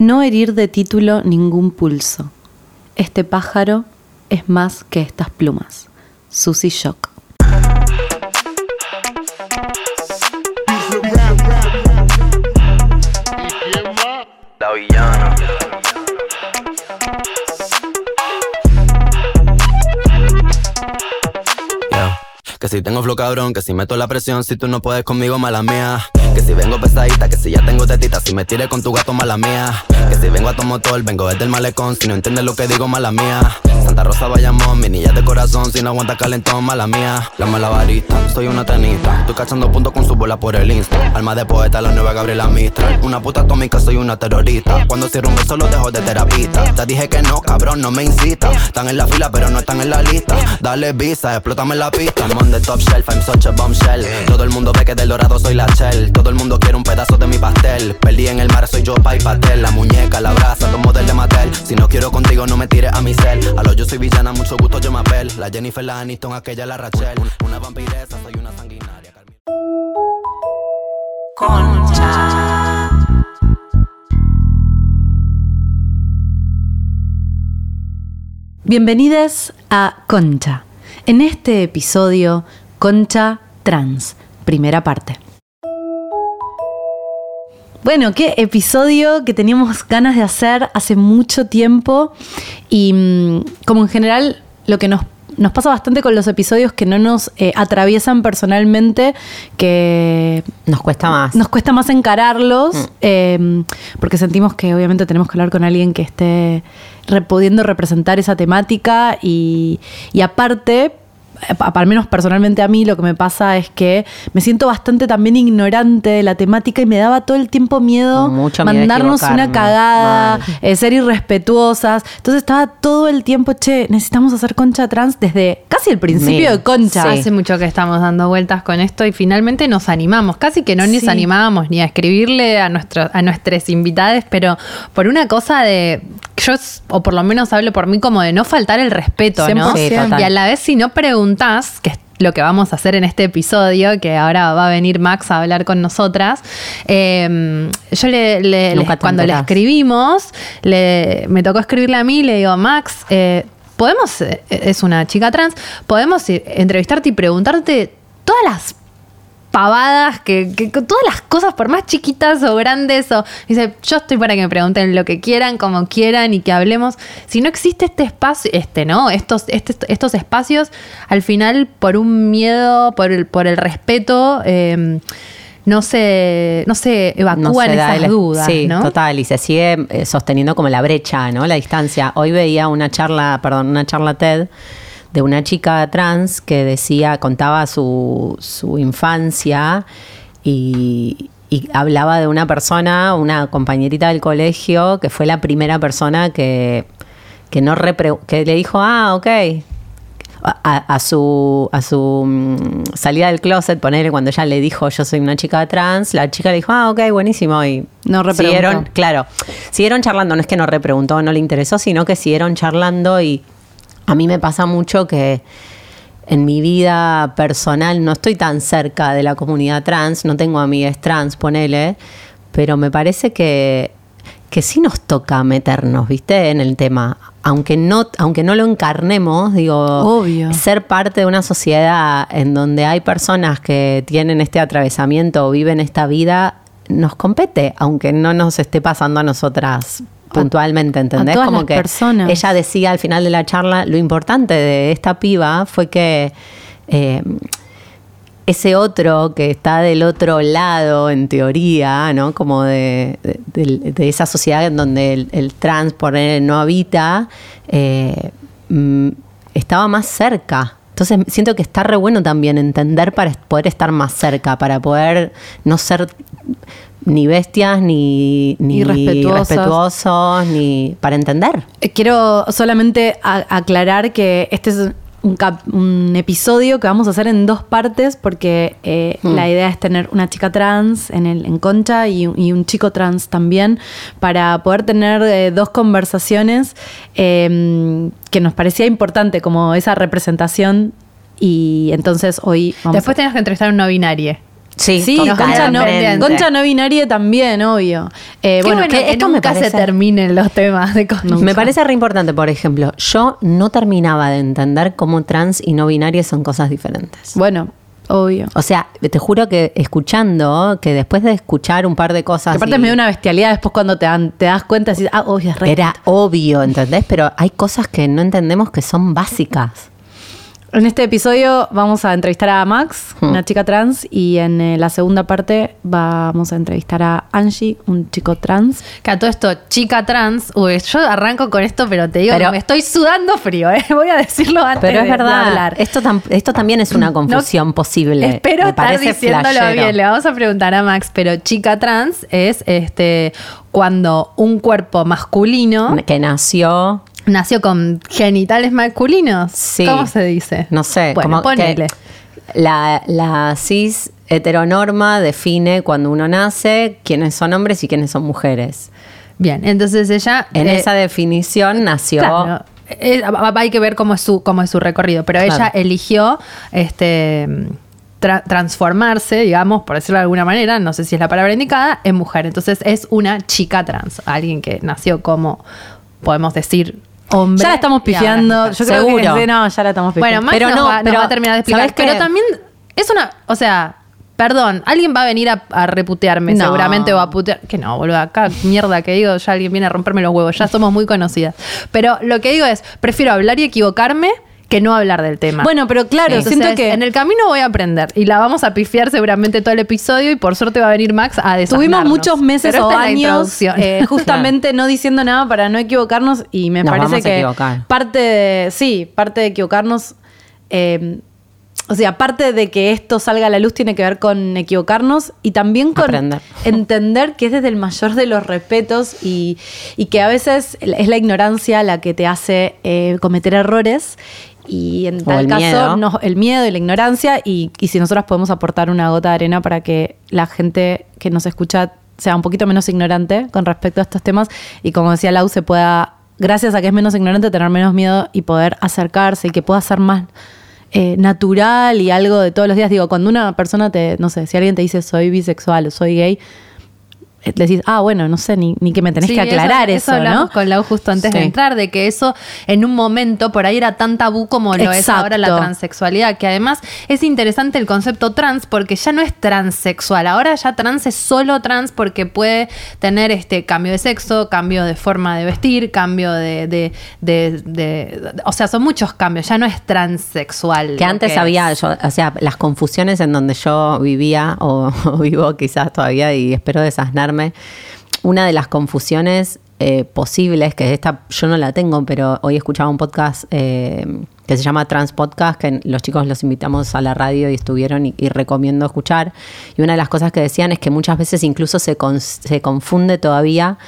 No herir de título ningún pulso. Este pájaro es más que estas plumas. Susy Shock. Si tengo flow cabrón, que si meto la presión, si tú no puedes conmigo, mala mía. Que si vengo pesadita, que si ya tengo tetita, si me tire con tu gato, mala mía. Que si vengo a tu motor, vengo desde el malecón, si no entiendes lo que digo, mala mía. Santa Rosa Bayamón, mi niña de corazón, si no aguanta calentón, mala mía. La malabarista, soy una tenista, estoy cachando puntos con su bola por el insta. Alma de poeta, la nueva Gabriela Mistral. Una puta atómica, soy una terrorista. Cuando cierro un beso, lo dejo de terapista. Te dije que no, cabrón, no me incita. Están en la fila, pero no están en la lista. Dale visa, explótame la pista. I'm top shelf, I'm such a bombshell. Todo el mundo ve que del dorado soy la shell. Todo el mundo quiere un pedazo de mi pastel. Perdí en el mar, soy yo, pa' y pastel. La muñeca, la brasa, tomo del de Mattel. Si no quiero contigo, no me tires a mi cel. A lo yo soy villana, mucho gusto, yo me apel. La Jennifer, la Aniston, aquella, la Rachel. Una vampiresa, soy una sanguinaria. Carmen- Bienvenidos a Concha. En este episodio, Concha Trans, primera parte. Bueno, qué episodio que teníamos ganas de hacer hace mucho tiempo y mm, como en general lo que nos, nos pasa bastante con los episodios que no nos eh, atraviesan personalmente, que Nos cuesta más. nos cuesta más encararlos, eh, porque sentimos que obviamente tenemos que hablar con alguien que esté pudiendo representar esa temática y, y aparte, pa- al menos personalmente a mí lo que me pasa es que me siento bastante también ignorante de la temática y me daba todo el tiempo miedo Mucho miedo de mandarnos una cagada, eh, ser irrespetuosas. Entonces estaba todo el tiempo, che, necesitamos hacer concha trans desde casi el principio Mira, de concha. sí. Hace mucho que estamos dando vueltas con esto y finalmente nos animamos. Casi que no nos Sí. animábamos ni a escribirle a, nuestro, a nuestros invitados, pero por una cosa de. Yo, o por lo menos hablo por mí, como de no faltar el respeto, ¿no? 100%. Sí, total. Y a la vez, si no preguntás, que es lo que vamos a hacer en este episodio, que ahora va a venir Max a hablar con nosotras, eh, yo le, cuando le escribimos, le, me tocó escribirle a mí, le digo, Max, eh, podemos, eh, es una chica trans, podemos eh, entrevistarte y preguntarte todas las pavadas, que, que- que todas las cosas, por más chiquitas o grandes, o dice, yo estoy para que me pregunten lo que quieran, como quieran y que hablemos. Si no existe este espacio, este, ¿no? Estos, este- estos espacios, al final, por un miedo, por el, por el respeto, eh, no se, no se No evacúan da esas el- dudas, Sí, ¿no? total. Y se sigue eh, sosteniendo como la brecha, ¿no? La distancia. Hoy veía una charla, perdón, una charla TED de una chica trans que decía, contaba su, su infancia y, y hablaba de una persona, una compañerita del colegio, que fue la primera persona que, que no repre- que le dijo, ah, ok, a, a su, a su mm, salida del closet, ponerle cuando ella le dijo yo soy una chica trans, la chica le dijo, ah, ok, buenísimo. Y No repreguntó. siguieron, claro, siguieron charlando, no es que no repreguntó, no le interesó, sino que siguieron charlando y a mí me pasa mucho que en mi vida personal no estoy tan cerca de la comunidad trans, no tengo amigas trans, ponele, pero me parece que, que sí nos toca meternos, ¿viste? En el tema. Aunque no, aunque no lo encarnemos, digo, Obvio. ser parte de una sociedad en donde hay personas que tienen este atravesamiento o viven esta vida, nos compete, aunque no nos esté pasando a nosotras puntualmente, ¿entendés? todas las personas. ella decía al final de la charla, lo importante de esta piba fue que eh, ese otro que está del otro lado, en teoría, ¿no? Como de, de- esa sociedad en donde el, el trans por él no habita, eh, mm, estaba más cerca. Entonces siento que está re bueno también entender para poder estar más cerca, para poder no ser ni bestias, ni, ni respetuosos, ni para entender. Eh, Quiero solamente aclarar que este es un, cap- un episodio que vamos a hacer en dos partes porque eh, Hmm. la idea es tener una chica trans en, el, en Concha y, un- y un chico trans también para poder tener eh, dos conversaciones eh, que nos parecía importante como esa representación y entonces hoy vamos Después a... tenés que entrevistar a un no binario. Sí, Sí, Concha no, totalmente. Concha no binaria también, obvio. Eh, bueno, bueno que que, esto me nunca se parece- terminen los temas de Concha. Me parece re importante, por ejemplo, yo no terminaba de entender cómo trans y no binarias son cosas diferentes. bueno, obvio. O sea, te juro que escuchando, que después de escuchar un par de cosas. Que aparte es medio una bestialidad después cuando te, dan- te das cuenta decís, ah, obvio, es re. Era obvio, ¿entendés? Pero hay cosas que no entendemos que son básicas. En este episodio vamos a entrevistar a Max, Hmm. una chica trans, y en eh, la segunda parte vamos a entrevistar a Angie, un chico trans. Que a todo esto, chica trans, uy, yo arranco con esto, pero te digo Pero- que me estoy sudando frío, ¿eh? voy a decirlo antes Pero es de- de verdad, hablar. esto, tam- esto también es una confusión posible. Espero Me estar diciéndolo flashero. bien. Le vamos a preguntar a Max, pero chica trans es este cuando un cuerpo masculino Que nació, nació con genitales masculinos. Sí. ¿Cómo se dice? no sé, Bueno, ponele. la, la cis heteronorma define cuando uno nace quiénes son hombres y quiénes son mujeres. Bien, entonces ella. En eh, esa definición nació. Claro, eh, hay que ver cómo es su, cómo es su recorrido, pero Claro. ella eligió este tra- transformarse, digamos, por decirlo de alguna manera, no sé si es la palabra indicada, en mujer. Entonces es una chica trans, alguien que nació como, podemos decir, hombre. Ya la estamos pifiando. Yo creo Seguro. que no, ya la estamos pifiando. Bueno, Max Pero nos, no, va, nos pero, va a terminar de explicar. Pero también es una, o sea, perdón, alguien va a venir a, a reputearme No. seguramente o a putear. Que no, boludo, acá mierda que digo, ya alguien viene a romperme los huevos, ya somos muy conocidas. Pero lo que digo es, prefiero hablar y equivocarme que no hablar del tema. Bueno, pero claro, Entonces, siento que en el camino voy a aprender y la vamos a pifiar seguramente todo el episodio y por suerte va a venir Max a. Tuvimos muchos meses o años introducción. eh, justamente no diciendo nada para no equivocarnos y me Nos parece que parte de, sí, parte de equivocarnos, eh, o sea, parte de que esto salga a la luz tiene que ver con equivocarnos y también con Aprender. entender que es desde el mayor de los respetos y, y que a veces es la ignorancia la que te hace eh, cometer errores. Y en O tal el caso, miedo. no- el miedo y la ignorancia, y, y si nosotros podemos aportar una gota de arena para que la gente que nos escucha sea un poquito menos ignorante con respecto a estos temas, y como decía Lau, se pueda, gracias a que es menos ignorante, tener menos miedo y poder acercarse y que pueda ser más eh, natural y algo de todos los días. Digo, cuando una persona te, no sé, si alguien te dice soy bisexual o soy gay, decís, ah, bueno, no sé, ni, ni que me tenés Sí, que aclarar eso, hablamos ¿no? con Lau justo antes de entrar, de que eso en un momento por ahí era tan tabú como lo es ahora la transexualidad, que además es interesante el concepto trans porque ya no es transexual, ahora ya trans es solo trans porque puede tener este cambio de sexo, cambio de forma de vestir, cambio de, de, de- de- o sea, son muchos cambios, ya no es transexual. Que antes es. había, yo, o sea, las confusiones en donde yo vivía o, o vivo quizás todavía y espero Una de las confusiones eh, posibles, que esta yo no la tengo, pero hoy escuchaba un podcast eh, que se llama Trans Podcast, que los chicos los invitamos a la radio y estuvieron y, recomiendo escuchar. Y una de las cosas que decían es que muchas veces incluso se, se confunde todavía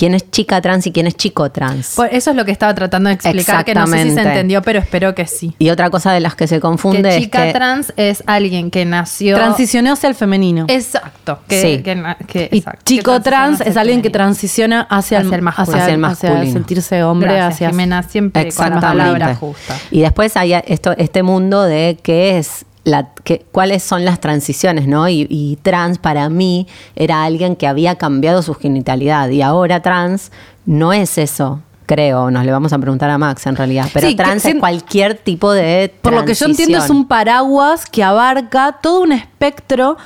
quién es chica trans y quién es chico trans. Por- eso es lo que estaba tratando de explicar, que no sé si se entendió, pero espero que sí. y otra cosa de las que se confunde Que es chica que trans es alguien que nació. Transicionó hacia el femenino. Exacto. Que, Sí. que que- Y exacto, chico que trans es alguien que hacia el transiciona hacia, Hacia el masculino. hacia, Hacia el hacia masculino. sentirse hombre, Gracias, hacia Jimena, siempre con la palabra justa. Y después hay esto, este mundo de qué es la, que, cuáles son las transiciones, ¿no? Y, y trans para mí era alguien que había cambiado su genitalidad y ahora trans no es eso. Creo, nos le vamos a preguntar a Max en realidad. Pero Sí, que trans sin- es cualquier tipo de. Por lo que yo entiendo es un paraguas que abarca todo un espectro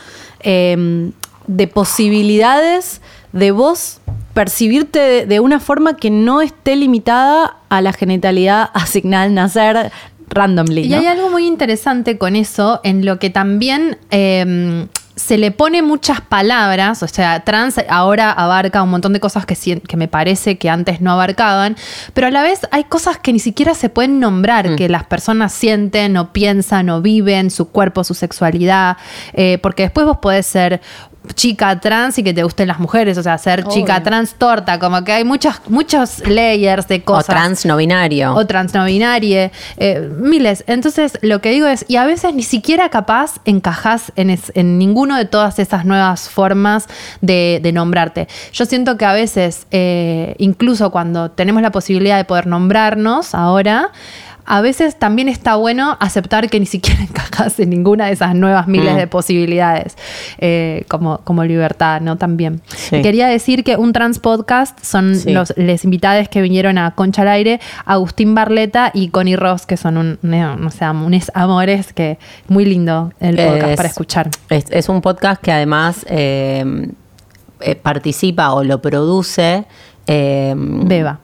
eh, de posibilidades de vos percibirte de, de una forma que no esté limitada a la genitalidad asignada al nacer randomly. Y ¿no? hay algo muy interesante con eso, en lo que también eh, se le pone muchas palabras, o sea, trans ahora abarca un montón de cosas que, que me parece que antes no abarcaban, pero a la vez hay cosas que ni siquiera se pueden nombrar, que las personas sienten o piensan o viven, su cuerpo, su sexualidad, eh, porque después vos podés ser chica trans y que te gusten las mujeres, o sea, ser chica trans torta, como que hay muchas, muchos layers de O cosas trans no binario. o transnovinarie, eh, miles. Entonces, lo que digo es, y a veces ni siquiera capaz encajás en, es- en ninguno de todas esas nuevas formas de, de nombrarte. Yo siento que a veces, eh, incluso cuando tenemos la posibilidad de poder nombrarnos ahora, a veces también está bueno aceptar que ni siquiera encajas en ninguna de esas nuevas miles Mm. de posibilidades, eh, como, como libertad, ¿no? También. Sí. Quería decir que un trans podcast son Sí. los les invitades que vinieron a Concha al Aire, Agustín Barleta y Connie Ross, que son un, no, sé, unos amores que muy lindo el podcast Es- para escuchar. Es, es un podcast que además eh, eh, participa o lo produce. eh, Beba.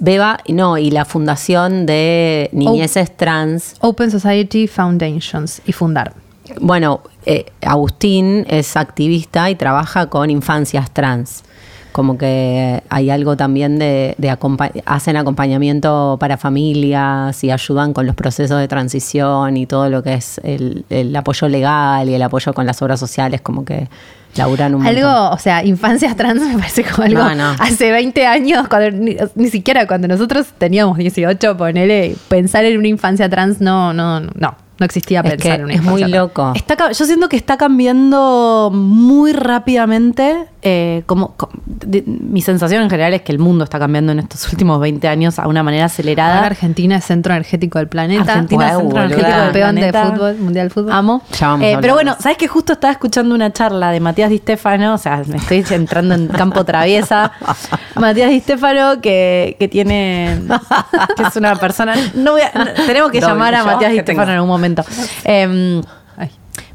Beba, no, y la fundación de Niñeces Trans. Open Society Foundations y fundar. Bueno, eh, Agustín es activista y trabaja con infancias trans. Como que hay algo también de, de acompa- hacen acompañamiento para familias y ayudan con los procesos de transición y todo lo que es el, el apoyo legal y el apoyo con las obras sociales, como que laburan un montón. Algo, o sea, infancias trans me parece como algo No, no. hace 20 años, cuando, ni, ni siquiera cuando nosotros teníamos 18, ponele, pensar en una infancia trans no, no, no, no existía Es pensar que en una es muy loco. Está yo siento que está cambiando muy rápidamente. eh, como, de- mi sensación en general es que el mundo está cambiando en estos últimos 20 años a una manera Ahora acelerada. Argentina es centro energético del planeta. Argentina es Guau, centro energético del campeón de planeta. fútbol, mundial de fútbol. Amo. Ya vamos a Eh, pero bueno. ¿sabes que justo estaba escuchando una charla de Matías Di Stefano? O sea, me estoy entrando en campo traviesa. Matías Di Stefano, que, que tiene. que es una persona. No voy a- no, tenemos que Doble llamar a Matías Di. Stefano en algún momento. Em,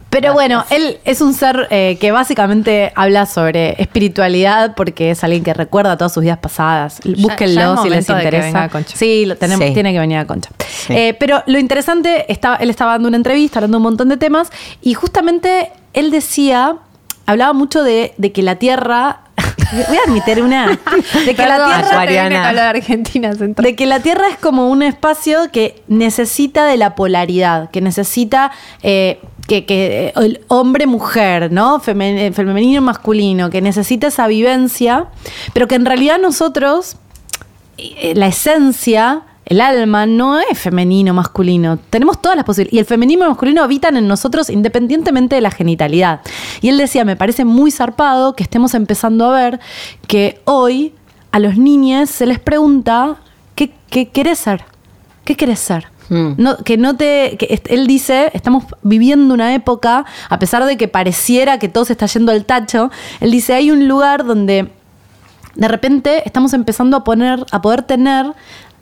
pero bueno, él es un ser eh, que básicamente habla sobre espiritualidad porque es alguien que recuerda todas sus vidas pasadas. ya Búsquenlo si les interesa. venga a Concha. Sí, lo tenemos, Sí. tiene que venir a Concha. Eh, pero lo interesante, estaba, él estaba dando una entrevista, hablando de un montón de temas, y justamente él decía, hablaba mucho de, de que la Tierra. Voy a admitir una. De que la Tierra. de. De que la Tierra es como un espacio que necesita de la polaridad, que necesita eh, que, que, eh, el hombre-mujer, ¿no? Femen- eh, Femenino-masculino, que necesita esa vivencia, pero que en realidad nosotros, eh, la esencia, el alma, no es femenino masculino. Tenemos todas las posibilidades. Y el femenino y el masculino habitan en nosotros independientemente de la genitalidad. Y él decía, me parece muy zarpado que estemos empezando a ver que hoy a los niños se les pregunta, ¿qué, qué querés ser? ¿Qué querés ser? Mm. No, que no te. Que él dice, estamos viviendo una época, a pesar de que pareciera que todo se está yendo al tacho, él dice, hay un lugar donde de repente estamos empezando a poner, a poder tener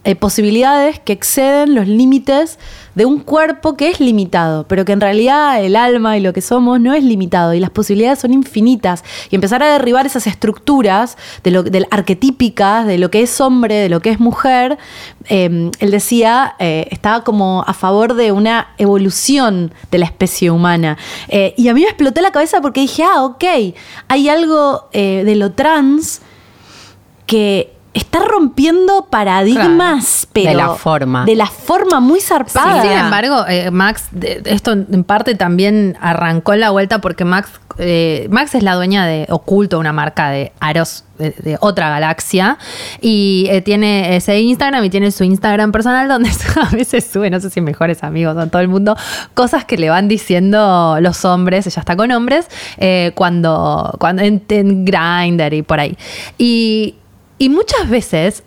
eh, posibilidades que exceden los límites de un cuerpo que es limitado, pero que en realidad el alma y lo que somos no es limitado y las posibilidades son infinitas. Y empezar a derribar esas estructuras de lo, del arquetípicas, de lo que es hombre, de lo que es mujer, eh, él decía, eh, estaba como a favor de una evolución de la especie humana. Eh, y a mí me explotó la cabeza porque dije, ah, ok, hay algo de lo trans que está rompiendo paradigmas, pero De la forma. de la forma muy zarpada. Sí, sin embargo, eh, Max, de- esto en parte también arrancó la vuelta porque Max, eh, Max es la dueña de Oculto, una marca de aros de, de otra galaxia, y eh, tiene ese Instagram y tiene su Instagram personal donde a veces sube, no sé si mejores amigos o todo el mundo, cosas que le van diciendo los hombres, ella está con hombres, cuando, cuando en, en Grindr y por ahí. Y, y muchas veces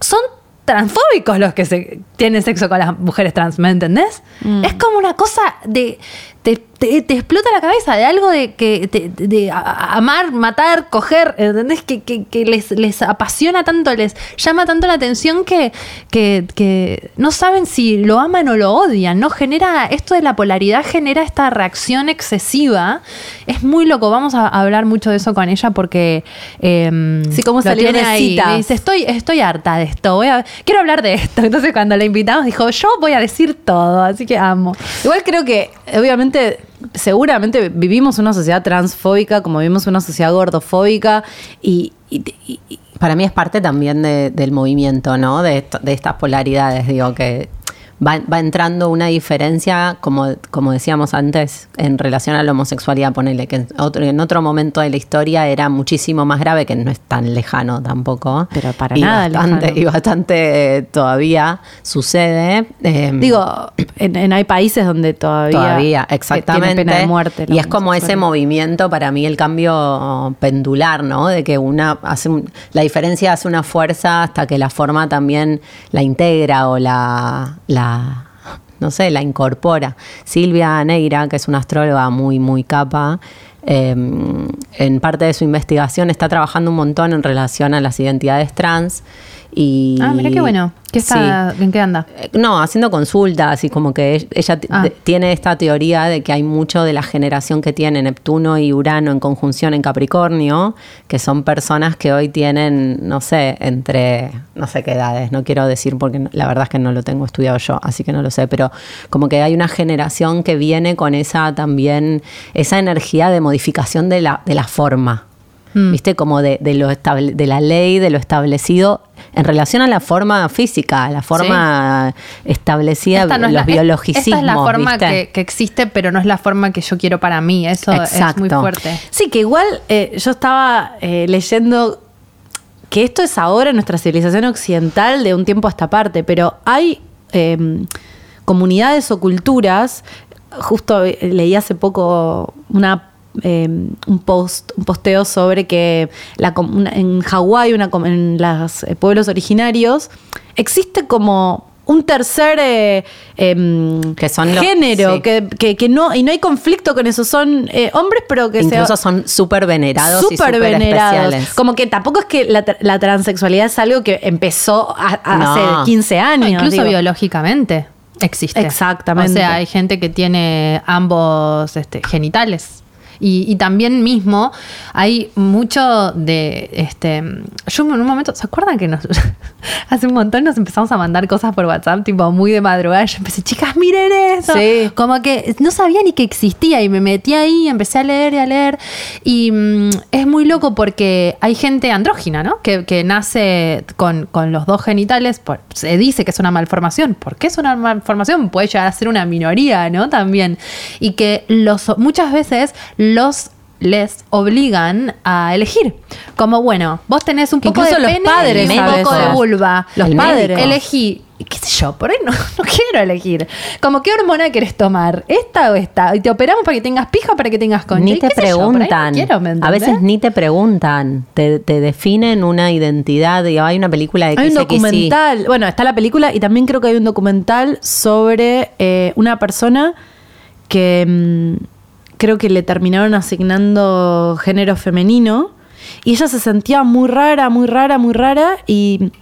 son transfóbicos los que se tienen sexo con las mujeres trans, ¿me entendés? Es como una cosa de. Te, te- te explota la cabeza de algo de que te- de amar, matar, coger, ¿entendés? Que, que- que les, les apasiona tanto, les llama tanto la atención que, que, que no saben si lo aman o lo odian, ¿no? Genera, esto de la polaridad genera esta reacción excesiva. Es muy loco, vamos a hablar mucho de eso con ella porque eh, Sí, cómo lo salir tiene ahí. citas. Me dice, estoy, estoy harta de esto, voy a, quiero hablar de esto. Entonces cuando la invitamos dijo, yo voy a decir todo, así que amo. Igual creo que, obviamente, seguramente vivimos una sociedad transfóbica, como vivimos una sociedad gordofóbica y, Para mí es parte también de- del movimiento, ¿no? De, de estas polaridades, digo, que va, va entrando una diferencia, como, como decíamos antes, en relación a la homosexualidad, ponele, que en otro, en otro momento de la historia era muchísimo más grave, que no es tan lejano tampoco. Pero para y nada bastante, lejano. Y bastante eh, todavía sucede. eh, digo, en, en- hay países donde todavía, Todavía, exactamente. tiene pena de muerte. y es como ese movimiento, para mí, el cambio pendular, ¿no? De que una hace un- la diferencia hace una fuerza hasta que la forma también la integra o la, la no sé, la incorpora. Silvia Neira, que es una astróloga muy, muy capa, eh, en parte de su investigación está trabajando un montón en relación a las identidades trans. Y, Ah, mira qué bueno. ¿Qué está, Sí. ¿En qué anda? Eh, No, haciendo consultas y como que ella Ah. tiene esta teoría de que hay mucho de la generación que tiene Neptuno y Urano en conjunción en Capricornio, que son personas que hoy tienen, no sé, entre, no sé qué edades, no quiero decir porque la verdad es que no lo tengo estudiado yo, así que no lo sé, pero como que hay una generación que viene con esa también, esa energía de modificación de la, de la forma. Mm. ¿Viste? Como de, de lo de la ley, de lo establecido en relación a la forma física, a la forma establecida, Esta no es los la- biologicismos. Esta es la forma que, que existe, pero no es la forma que yo quiero para mí. Eso es muy fuerte. Sí, que igual eh, yo estaba eh, leyendo que esto es ahora en nuestra civilización occidental de un tiempo a esta parte, pero hay eh, comunidades o culturas, justo eh, leí hace poco una eh, un post un posteo sobre que la com- una- en Hawái una com- en los eh, pueblos originarios existe como un tercer eh, em, Que son los- género sí. que, que- que no y no hay conflicto con eso son eh, hombres pero que se- Incluso son súper venerados y súper venerados. especiales. Como que tampoco es que la, la transexualidad es algo que empezó a- a- No. hace 15 años. No, incluso digo. biológicamente existe. Exactamente. O sea, hay gente que tiene ambos este, genitales. Y, y también mismo hay mucho de este. Yo en un momento, ¿se acuerdan que nos hace un montón nos empezamos a mandar cosas por WhatsApp, tipo muy de madrugada? Yo empecé, chicas, miren eso. Sí. Como que no sabía ni que existía y me metí ahí, empecé a leer y a leer. Y mm, es muy loco porque hay gente andrógina, ¿no? Que, que nace con, con los dos genitales. por- se dice que es una malformación. ¿Por qué es una malformación? Puede llegar a ser una minoría, ¿no? También. Y que los, muchas veces los les obligan a elegir. Como, bueno, vos tenés un poco incluso de los pene padres y un poco de vulva. Los El padres. médico. Elegí, qué sé yo, por ahí no, no quiero elegir. Como, ¿qué hormona querés tomar? ¿Esta o esta? Y te operamos para que tengas pija o para que tengas concha. Ni Y te qué sé yo, por ahí no preguntan. quiero, ¿me a veces ni te preguntan. Te, te definen una identidad. Digo, hay una película de Hay un documental, bueno, está la película y también creo que hay un documental sobre eh, una persona que mm, creo que le terminaron asignando género femenino y ella se sentía muy rara, muy rara, muy rara y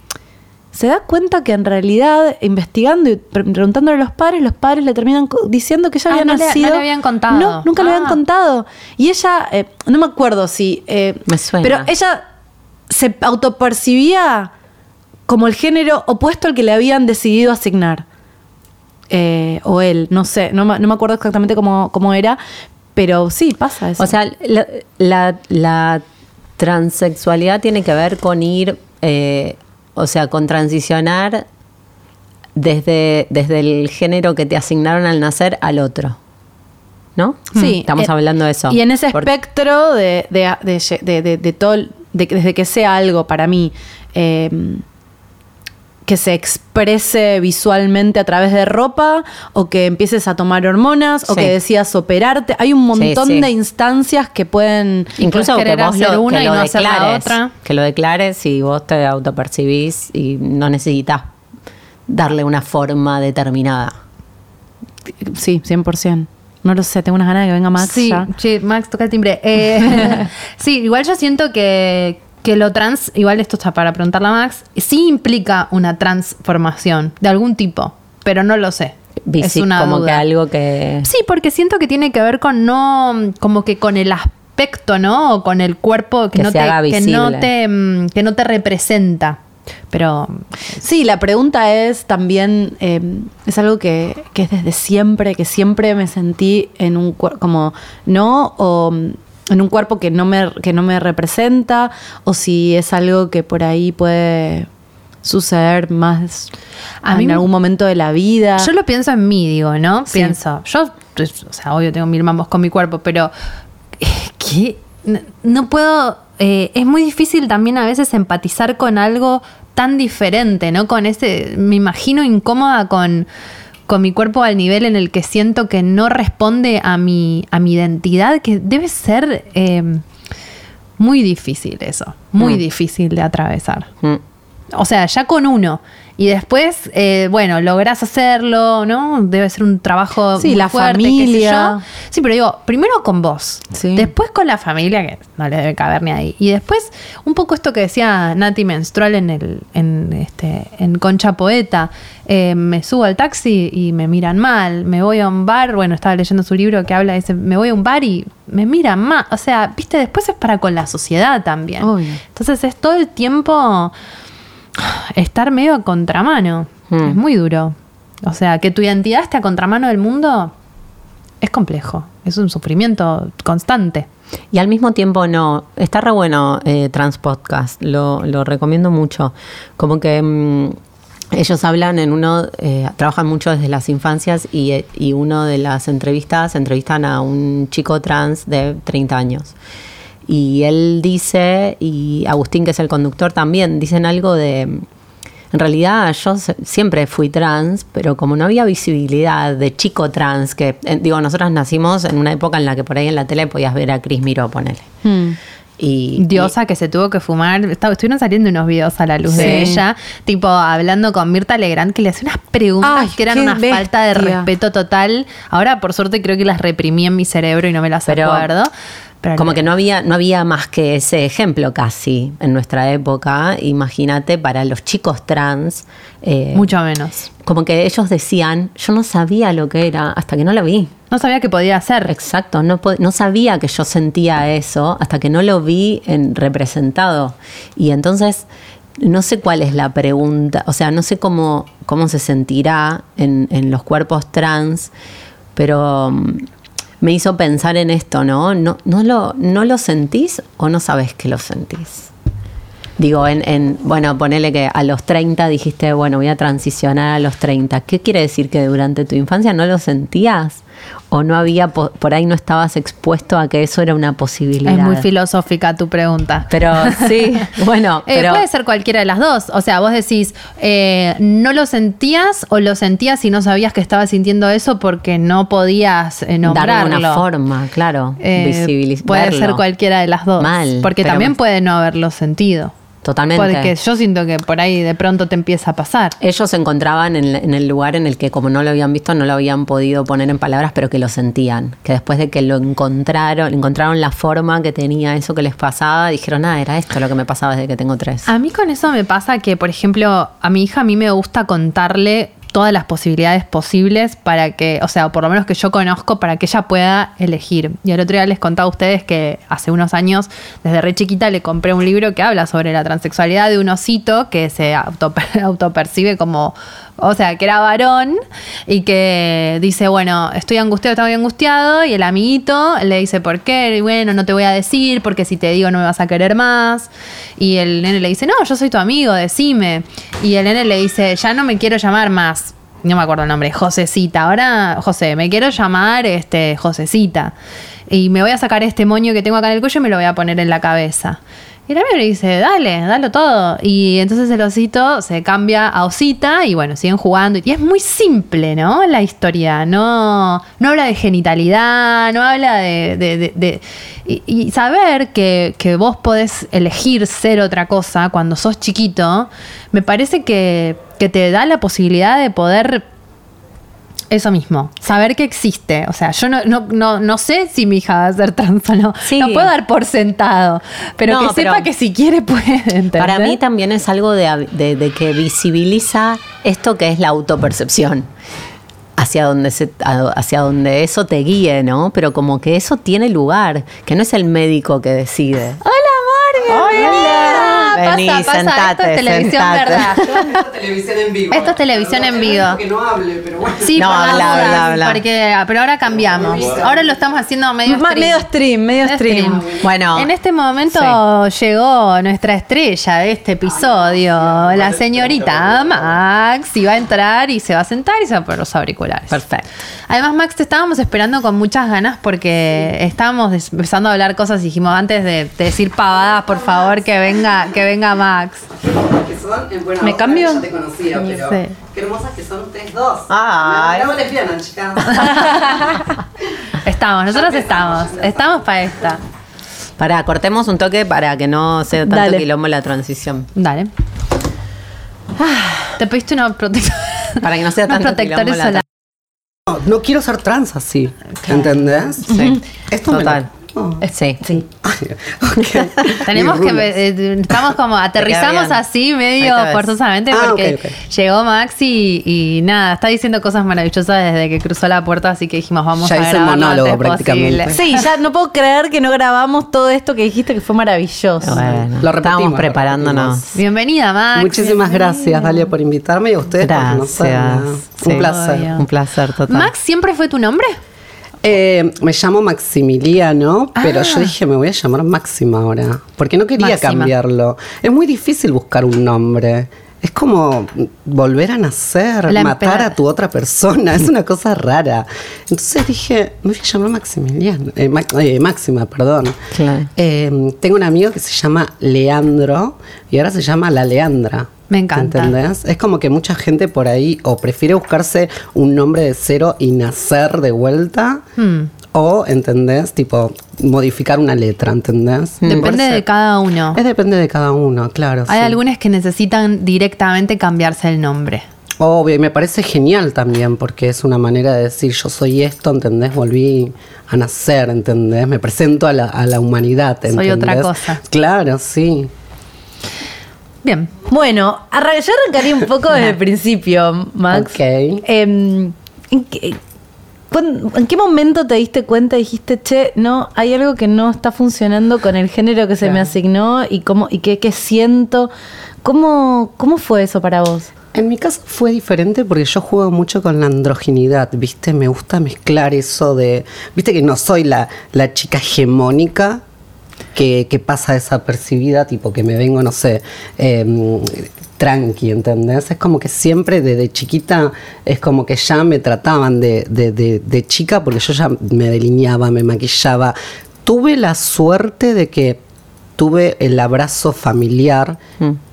se da cuenta que en realidad investigando y pre- preguntándole a los padres, los padres le terminan diciendo que ella Ah, había no le- no nacido. le habían contado. No, nunca le habían Ah. contado. Y ella, eh, no me acuerdo si. eh, Me suena. Pero ella se autopercibía como el género opuesto al que le habían decidido asignar. Eh, o él, no sé, no, me- no me acuerdo exactamente cómo, cómo era, pero sí, pasa eso. O sea, la, la- la transexualidad tiene que ver con ir, eh, o sea, con transicionar desde, desde el género que te asignaron al nacer al otro. ¿No? Sí, Estamos eh, hablando de eso. Y en ese Por- espectro de, de, de- de- de- todo, desde que sea algo para mí eh, que se exprese visualmente a través de ropa, o que empieces a tomar hormonas, o Sí. que decidas operarte. Hay un montón sí. de instancias que pueden. Incluso que vos hacer lo, una que y lo no hacer la declares, otra. que lo declares y vos te autopercibís y no necesitas darle una forma determinada. Sí, 100%. No lo sé, tengo unas ganas de que venga Max Sí, ya. sí, Max, toca el timbre. Eh, sí, igual yo siento que, que lo trans, igual esto está para preguntarle a Max, sí implica una transformación de algún tipo, pero no lo sé. es una como duda. que algo que... Sí, porque siento que tiene que ver con no, como que con el aspecto, ¿no? O con el cuerpo que, Que no, se te, haga que no te, que no te representa. Pero Sí, la pregunta es también, eh, es algo que, que es desde siempre, que siempre me sentí en un cuerpo, como, ¿no? O en un cuerpo que no, me, que no me representa, o si es algo que por ahí puede suceder más A en mí algún momento de la vida. Yo lo pienso en mí, digo, ¿no? Sí. Pienso, yo, pues, o sea, obvio tengo mil mambos con mi cuerpo, pero eh. No, no puedo, eh, es muy difícil también a veces empatizar con algo tan diferente, ¿no? Con ese, me imagino incómoda con, con mi cuerpo al nivel en el que siento que no responde a mi, a mi identidad, que debe ser eh, muy difícil eso, muy Mm. difícil de atravesar. Mm. O sea, ya con uno. Y después, eh, bueno, lográs hacerlo, ¿no? Debe ser un trabajo. Sí, muy la fuerte, qué sé familia. yo. Sí, pero digo, primero con vos. Sí. Después con la familia, que no le debe caber ni ahí. Y después, un poco esto que decía Nati Menstrual en el, en este, en Concha Poeta. Eh, me subo al taxi y me miran mal. Me voy a un bar, bueno, estaba leyendo su libro que habla, dice, me voy a un bar y me miran mal. O sea, viste, después es para con la sociedad también. Obvio. Entonces es todo el tiempo estar medio a contramano. Mm. Es muy duro. O sea, que tu identidad esté a contramano del mundo es complejo. Es un sufrimiento constante. Y al mismo tiempo no. Está re bueno eh, Transpodcast, lo, lo recomiendo mucho. Como que mm, ellos hablan en uno, eh, trabajan mucho desde las infancias y, y uno de las entrevistas entrevistan a un chico trans de 30 años. Y él dice, y Agustín, que es el conductor, también dicen algo de. En realidad yo siempre fui trans, pero como no había visibilidad de chico trans, que eh, digo, nosotras nacimos en una época en la que por ahí en la tele podías ver a Cris Miró, ponele. Hmm. Y, Diosa que se tuvo que fumar. Estuvieron saliendo unos videos a la luz de ella, tipo hablando con Mirta Legrand, que le hace unas preguntas Ay, que eran una falta de respeto total. Ahora, por suerte, creo que las reprimí en mi cerebro y no me las Pero- acuerdo. Pero como que no había, no había más que ese ejemplo casi en nuestra época. Imagínate para los chicos trans. eh, Mucho menos. Como que ellos decían, yo no sabía lo que era hasta que no lo vi. No sabía que podía hacer. Exacto, no, sabía que yo sentía eso hasta que no lo vi en representado. Y entonces no sé cuál es la pregunta, o sea, no sé cómo, cómo se sentirá en, en los cuerpos trans, pero mm, me hizo pensar en esto, ¿no? ¿No, no, lo, ¿No lo sentís o no sabes que lo sentís? Digo, en, en, bueno, ponele que a los 30 dijiste, bueno, voy a transicionar a los 30. ¿Qué quiere decir que durante tu infancia no lo sentías? ¿O no había, po- por ahí no estabas expuesto a que eso era una posibilidad? Es muy filosófica tu pregunta. Pero sí, bueno, Eh, puede ser cualquiera de las dos. O sea, vos decís, eh, ¿no lo sentías o lo sentías y no sabías que estabas sintiendo eso porque no podías eh, nombrarlo? darle una forma, claro, Eh, visibilizarlo. puede ser cualquiera de las dos. Mal, porque también puede no haberlo sentido. Totalmente. Porque yo siento que por ahí de pronto te empieza a pasar. Ellos se encontraban en, en el lugar en el que como no lo habían visto, no lo habían podido poner en palabras, pero que lo sentían. Que después de que lo encontraron, encontraron la forma que tenía eso que les pasaba, dijeron, ah, era esto lo que me pasaba desde que tengo tres. A mí con eso me pasa que, por ejemplo, a mi hija a mí me gusta contarle todas las posibilidades posibles para que, o sea, por lo menos que yo conozco, para que ella pueda elegir. Y el otro día les contaba a ustedes que hace unos años, desde re chiquita, le compré un libro que habla sobre la transexualidad de un osito que se auto, autopercibe como, o sea, que era varón y que dice, bueno, estoy angustiado, estoy angustiado, y el amiguito le dice, ¿por qué? Bueno, no te voy a decir, porque si te digo no me vas a querer más. Y el nene le dice, no, yo soy tu amigo, decime. Y el nene le dice, ya no me quiero llamar más. No me acuerdo el nombre, Josecita. Ahora, José, me quiero llamar este, Josecita. Y me voy a sacar este moño que tengo acá en el cuello y me lo voy a poner en la cabeza. Y el amigo le dice, dale, dalo todo. Y entonces el osito se cambia a osita y bueno, siguen jugando. Y es muy simple, ¿no? La historia. No, no habla de genitalidad, no habla de... de- de- de- y, y saber que, que vos podés elegir ser otra cosa cuando sos chiquito, me parece que, que te da la posibilidad de poder eso mismo, saber que existe. O sea, yo no, no, no, no sé si mi hija va a ser trans o no. Sí. No puedo dar por sentado. Pero No, que sepa pero que si quiere puede. ¿entendés? Para mí también es algo de, de- de que visibiliza esto que es la autopercepción. Hacia donde, se, hacia donde eso te guíe, ¿no? Pero como que eso tiene lugar, que no es el médico que decide. ¡Hola, amor! Vení, pasa, pasa. sentate, Esto es televisión sentate. verdad. televisión en vivo. Esto es televisión en vivo. Que no hable, pero bueno. Sí, No, por las habla, dudas, habla, habla. Porque, pero ahora cambiamos. Ahora lo estamos haciendo medio stream. medio stream, medio stream. Bueno, En este momento llegó nuestra estrella de este episodio, la señorita Max, y va a entrar y se va a sentar y se va a poner los auriculares. perfecto. Además, Max, te estábamos esperando con muchas ganas porque estábamos empezando a hablar cosas y dijimos antes de, de decir pavadas, por favor, que venga, que venga Max. Que son, en buena ¿Me cambio? Ya te conocía, pero Sí. qué hermosas que son ustedes dos. Ay. No lesbiana, chicas. Estamos, nosotros estamos, estamos para esta. Pará, cortemos un toque para que no sea tanto Dale. quilombo la transición. Dale. Te pediste una protectora. Para que no sea unos tanto protectores quilombo la solares. No, no quiero ser trans así. ¿Entendés? Sí. Esto me lo- Total. Oh. Sí. Sí. Tenemos que eh, estamos como aterrizamos así medio forzosamente Ah, porque llegó Max y, y nada, está diciendo cosas maravillosas desde que cruzó la puerta, así que dijimos vamos Ya a grabar lo monólogo antes prácticamente. posible. Sí, ya no puedo creer que no grabamos todo esto que dijiste que fue maravilloso. Bueno, Lo repetimos, estábamos lo preparándonos. repetimos. Bienvenida Max. Muchísimas gracias, Dalia, por invitarme y a ustedes por Gracias. conocerme. Sí. Un placer. Obvio. Un placer total. Max siempre fue tu nombre. Eh, me llamo Maximiliano, pero Ah. yo dije, me voy a llamar Máxima ahora, porque no quería Máxima. cambiarlo. Es muy difícil buscar un nombre. Es como volver a nacer, La matar a tu otra persona. Es una cosa rara. Entonces dije, me voy a llamar Maximiliano. eh, Ma- eh, Máxima, perdón. Claro. Eh, tengo un amigo que se llama Leandro y ahora se llama La Leandra. Me encanta. ¿Entendés? Es como que mucha gente por ahí o prefiere buscarse un nombre de cero y nacer de vuelta. Hmm. O, ¿entendés? Tipo, modificar una letra, ¿entendés? Me Depende parece- de cada uno. Es depende de cada uno, claro. Hay sí. algunas que necesitan directamente cambiarse el nombre. Obvio, y me parece genial también, porque es una manera de decir, yo soy esto, ¿entendés? Volví a nacer, ¿entendés? Me presento a la, a la humanidad, Soy ¿entendés? otra cosa. Claro, sí. Bien. Bueno, yo arrancaría un poco desde el principio, Max. Ok. Em, ¿en, qué, momento te diste cuenta y dijiste, che, no, hay algo que no está funcionando con el género que se me asignó y cómo y qué, qué siento? ¿Cómo, ¿Cómo fue eso para vos? En mi caso fue diferente porque yo juego mucho con la androginidad, ¿viste? Me gusta mezclar eso de. ¿Viste que no soy la, la chica hegemónica que, que pasa desapercibida, tipo que me vengo, no sé, em, tranqui, ¿entendés? Es como que siempre desde chiquita es como que ya me trataban de, de- de- de chica porque yo ya me delineaba, me maquillaba. Tuve la suerte de que tuve el abrazo familiar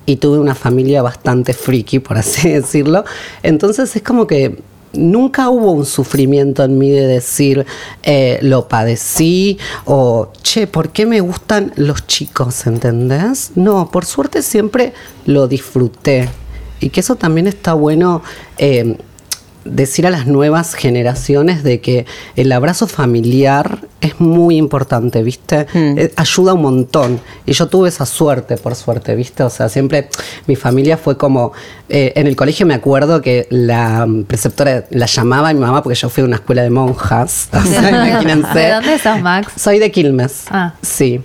y tuve una familia bastante friki, por así decirlo. Entonces es como que nunca hubo un sufrimiento en mí de decir eh, lo padecí o che, ¿por qué me gustan los chicos? ¿Entendés? No, por suerte siempre lo disfruté. Y que eso también está bueno. eh, decir a las nuevas generaciones de que el abrazo familiar es muy importante, ¿viste? Eh, ayuda un montón. Y yo tuve esa suerte, por suerte, ¿viste? O sea, siempre mi familia fue como... eh, en el colegio me acuerdo que la mm, preceptora la llamaba a mi mamá porque yo fui a una escuela de monjas. O sea, imagínense. ¿De dónde sos, Max? Soy de Quilmes. Ah. Sí.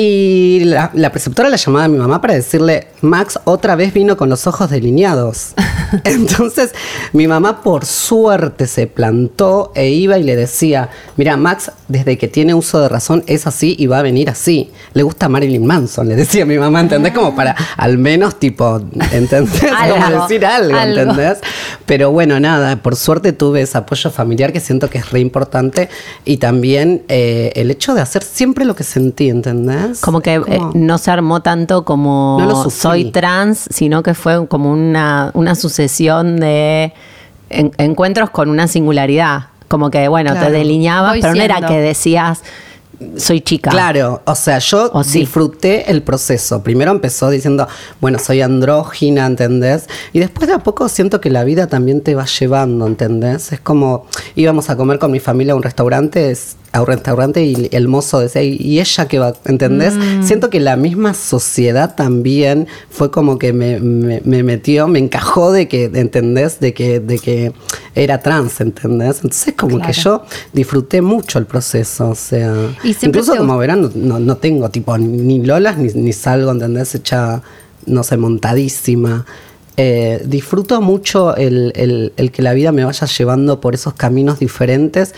Y la, la preceptora la llamaba a mi mamá para decirle, Max otra vez vino con los ojos delineados. Entonces, mi mamá por suerte se plantó e iba y le decía, mira, Max desde que tiene uso de razón es así y va a venir así. Le gusta Marilyn Manson, le decía mi mamá, ¿entendés? Como para al menos tipo, ¿entendés? Algo, Como decir algo, algo. ¿entendés? Pero bueno, nada, por suerte tuve ese apoyo familiar que siento que es re importante y también eh, el hecho de hacer siempre lo que sentí, ¿entendés? Como que eh, no se armó tanto como No lo sufrí. soy trans, sino que fue como una, una sucesión de en- encuentros con una singularidad. Como que, bueno, Claro. te delineabas, Voy pero no era que decías soy chica. Claro, o sea, yo O sí. disfruté el proceso. Primero empezó diciendo, bueno, soy andrógina, ¿entendés? Y después de a poco siento que la vida también te va llevando, ¿entendés? Es como íbamos a comer con mi familia a un restaurante, es- a un restaurante y el mozo decía, ¿y ella qué va? ¿Entendés? Mm. Siento que la misma sociedad también fue como que me, me- me metió, me encajó de que, ¿entendés? De que, de que era trans, ¿entendés? Entonces como que yo disfruté mucho el proceso, o sea, Y incluso te como verán, no, no- no tengo tipo ni lolas ni, ni salgo, ¿entendés? Hecha, no sé, montadísima. Eh, disfruto mucho el, el- el que la vida me vaya llevando por esos caminos diferentes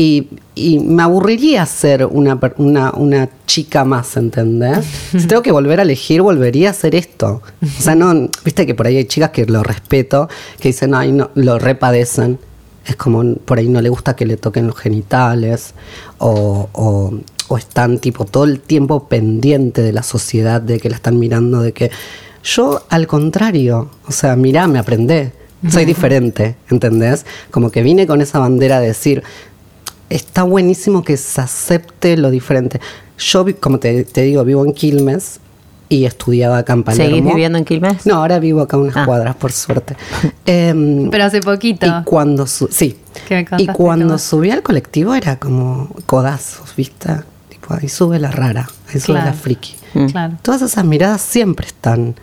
y, y me aburriría ser una, una, una chica más, ¿entendés? si tengo que volver a elegir, volvería a hacer esto. O sea, no, viste que por ahí hay chicas que lo respeto, que dicen, ay, no, lo repadecen. Es como por ahí no le gusta que le toquen los genitales o, o- o están tipo todo el tiempo pendiente de la sociedad, de que la están mirando, de que yo al contrario, o sea, mirá, me aprendé, soy diferente, ¿entendés? Como que vine con esa bandera de decir, está buenísimo que se acepte lo diferente. Yo, como te, te digo, vivo en Quilmes y estudiaba acá en Palermo. ¿Seguís viviendo en Quilmes? No, ahora vivo acá unas Ah. cuadras, por suerte. Em, Pero hace poquito. y cuando su- sí. Que me Y cuando subí al colectivo era como codazos, ¿viste? Tipo, ahí sube la rara, ahí sube Claro. la friki. Claro. Todas esas miradas siempre están.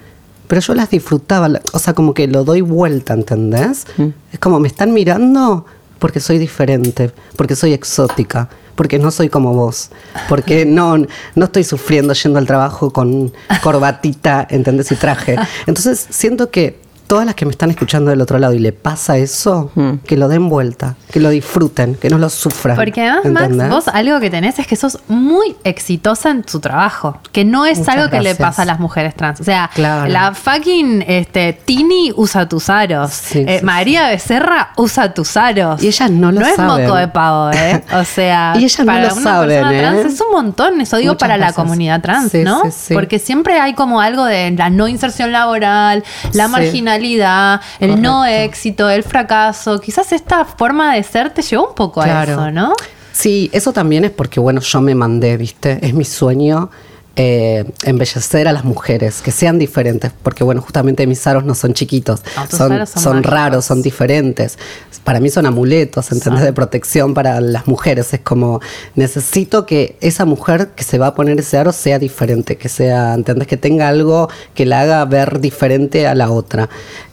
Pero yo las disfrutaba, o sea, como que lo doy vuelta, ¿entendés? Es como me están mirando porque soy diferente, porque soy exótica, porque no soy como vos, porque no, no estoy sufriendo yendo al trabajo con corbatita, ¿entendés? Y traje. Entonces siento que todas las que me están escuchando del otro lado y le pasa eso, que lo den vuelta, que lo disfruten, que no lo sufran. Porque además, ¿entendés? Max, vos algo que tenés es que sos muy exitosa en tu trabajo. Que no es Muchas algo que le pasa a las mujeres trans. O sea, Claro. la fucking este, Tini usa tus aros. Sí, Eh, sí, María Becerra usa tus aros. Y ellas no lo No es saben. moco de pavo, ¿eh? O sea, Y ellas no para lo una saben, persona ¿eh? trans es un montón. Eso digo Muchas para la comunidad trans, Sí, ¿no? sí, sí. Porque siempre hay como algo de la no inserción laboral, la Sí. El no éxito, el fracaso. Quizás esta forma de ser te llevó un poco a eso, ¿no? Sí, eso también es porque, bueno, yo me mandé, ¿viste? Es mi sueño eh, embellecer a las mujeres, que sean diferentes, porque, bueno, justamente mis aros no son chiquitos, No, son, raros, son diferentes. Para mí son amuletos, ¿entendés? De protección para las mujeres. Es como, necesito que esa mujer que se va a poner ese aro sea diferente, que sea, ¿entendés? Que tenga algo que la haga ver diferente a la otra.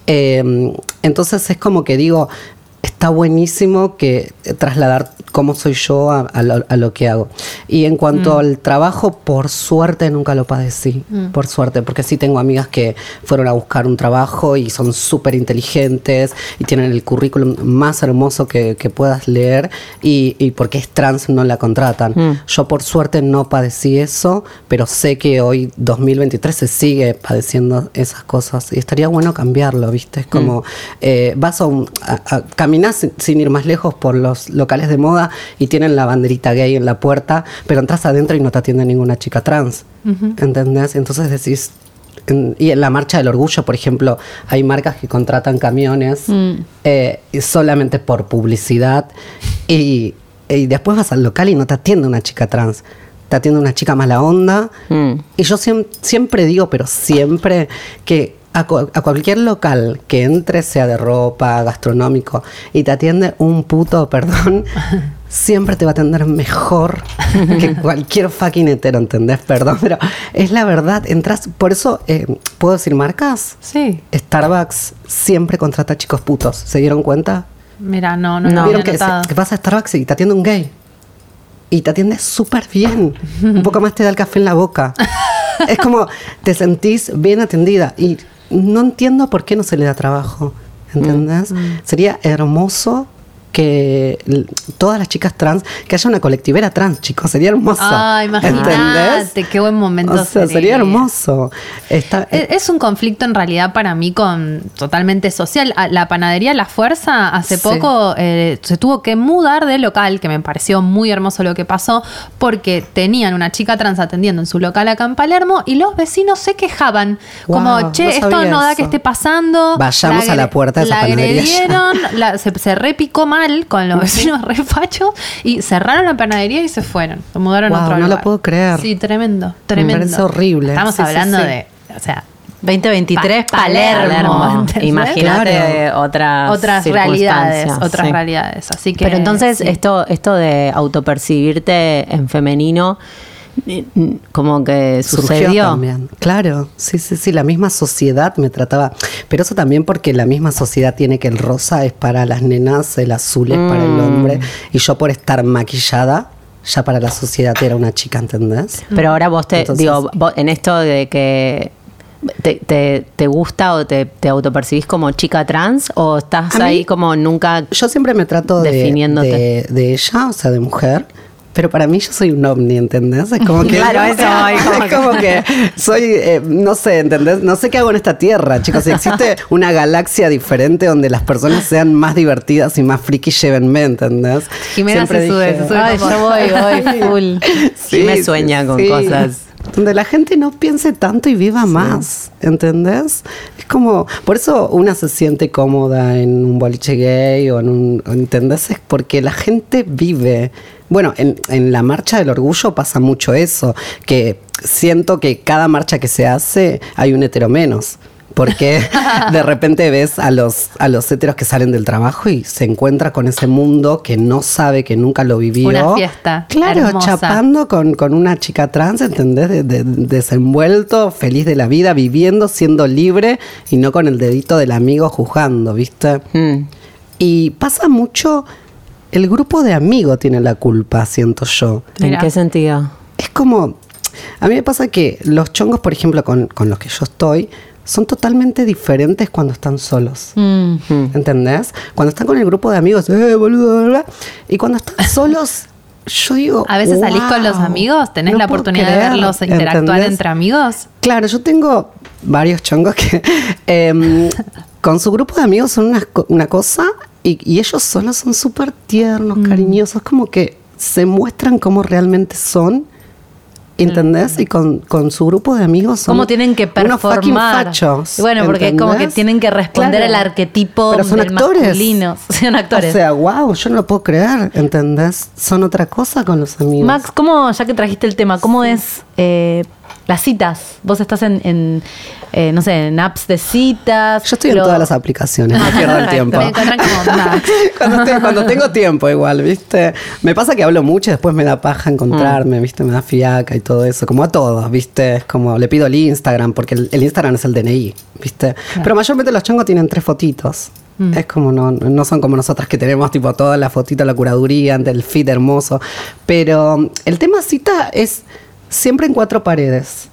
Eh, entonces es como que digo, está buenísimo que trasladar cómo soy yo a, a lo, a lo que hago. Y en cuanto al trabajo, por suerte nunca lo padecí, por suerte, porque sí tengo amigas que fueron a buscar un trabajo y son súper inteligentes y tienen el currículum más hermoso que, que puedas leer y, y porque es trans no la contratan. Yo por suerte no padecí eso, pero sé que hoy 2023 se sigue padeciendo esas cosas y estaría bueno cambiarlo, ¿viste? Es como eh, vas a, un, a- a- caminás sin, sin ir más lejos por los locales de moda y tienen la banderita gay en la puerta, pero entras adentro y no te atiende ninguna chica trans, ¿entendés? Entonces decís... en- y en la marcha del orgullo, por ejemplo, hay marcas que contratan camiones eh, y solamente por publicidad y, y después vas al local y no te atiende una chica trans, te atiende una chica mala onda. Mm. Y yo siem- siempre digo, pero siempre, que a, cu- a cualquier local que entre, sea de ropa, gastronómico, y te atiende un puto, perdón, siempre te va a atender mejor que cualquier fucking hetero, ¿entendés? Perdón, pero es la verdad. Entras, por eso, eh, ¿puedo decir marcas? Sí. Starbucks siempre contrata chicos putos. ¿Se dieron cuenta? Mira, no, no, No. Vieron se- que vas a Starbucks y te atiende un gay. Y te atiende súper bien. Un poco más te da el café en la boca. es como te sentís bien atendida. Y no entiendo por qué no se le da trabajo. ¿Entendés? Sería hermoso que todas las chicas trans, que haya una colectivera trans, chicos, sería hermoso. Ah, imagínate, qué buen momento O sea, sería sería. hermoso. Está, Es es un conflicto en realidad para mí con totalmente social. La panadería La Fuerza hace Sí. poco eh, se tuvo que mudar de local, que me pareció muy hermoso lo que pasó, porque tenían una chica trans atendiendo en su local acá en Palermo y los vecinos se quejaban. como, che, no esto no da que esté pasando. Vayamos a la puerta de esa La panadería ya. agredieron, la- se, se repicó mal con los vecinos refachos y cerraron la panadería y se fueron. Se mudaron a otro no lo lugar. puedo creer. Sí, tremendo, tremendo. parece horrible. Estamos Sí, hablando sí. de, o sea, 2023, Pa- Palermo. Imagínate otras, otras realidades, otras sí. realidades. Así que Pero entonces sí. esto, esto de autopercibirte en femenino, como que Surgió sucedió. también. Claro, sí, sí, sí, la misma sociedad me trataba, pero eso también porque la misma sociedad tiene que el rosa es para las nenas, el azul es para Mm. el hombre, y yo por estar maquillada, ya para la sociedad era una chica, ¿entendés? Pero ahora vos te, Entonces- digo, vos en esto de que te, te, te gusta o te, te autopercibís como chica trans o estás mí- ahí como nunca Yo siempre me trato de, Definiéndote. de, de ella, o sea, de mujer. Pero para mí yo soy un ovni, ¿entendés? Es como que. Claro, eso como es como que soy, eh, no sé, ¿entendés? No sé qué hago en esta tierra, chicos. Si existe una galaxia diferente donde las personas sean más divertidas y más friki, llévenme, ¿entendés? Jimena se sube, se sube. Ay, yo voy, voy full. Sí, me sueña con cosas. Donde la gente no piense tanto y viva más, ¿entendés? Es como, por eso una se siente cómoda en un boliche gay o en un, ¿entendés? Es porque la gente vive. Bueno, en, en la marcha del orgullo pasa mucho eso, que siento que cada marcha que se hace hay un hetero menos. Porque de repente ves a los, a los heteros que salen del trabajo y se encuentra con ese mundo que no sabe, que nunca lo vivió. Una fiesta Claro, hermosa. chapando con, con una chica trans, ¿entendés? De- de- desenvuelto, feliz de la vida, viviendo, siendo libre y no con el dedito del amigo juzgando, ¿viste? Mm. Y pasa mucho, el grupo de amigos tiene la culpa, siento yo. ¿En qué sentido? Es como, a mí me pasa que los chongos, por ejemplo, con, con los que yo estoy, son totalmente diferentes cuando están solos. Mm. ¿Entendés? Cuando están con el grupo de amigos, eh, boludo, bla, bla. y cuando están solos, yo digo. A veces salís con los "Wow, amigos, tenés no la oportunidad de creer", verlos interactuar ¿entendés? entre amigos. Claro, yo tengo varios chongos que em, con su grupo de amigos son una, una cosa y, y ellos solos son súper tiernos, Mm. cariñosos, como que se muestran como realmente son. ¿Entendés? Y con, con su grupo de amigos son Cómo tienen que unos performar. fachos, Y bueno, porque es como que ¿entendés? tienen que responder Claro. al arquetipo Pero son del actores. masculino. Son actores. O sea, wow, yo no lo puedo creer, ¿entendés? Son otra cosa con los amigos. Max, ¿cómo, ya que trajiste el tema, cómo es eh, las citas? Vos estás en, en, eh, no sé, en apps de citas. Yo estoy en todas las aplicaciones, no pierdo el tiempo. Me encuentran como Max. cuando, te- cuando tengo tiempo igual, ¿viste? Me pasa que hablo mucho y después me da paja encontrarme, ¿viste? Me da fiaca y todo eso, como a todos, ¿viste? Es como le pido el Instagram, porque el, el Instagram es el DNI, ¿viste? Pero mayormente los chongos tienen tres fotitos. Es como no, no son como nosotras que tenemos tipo toda la fotito, la curaduría, el feed hermoso. Pero el tema cita es siempre en cuatro paredes.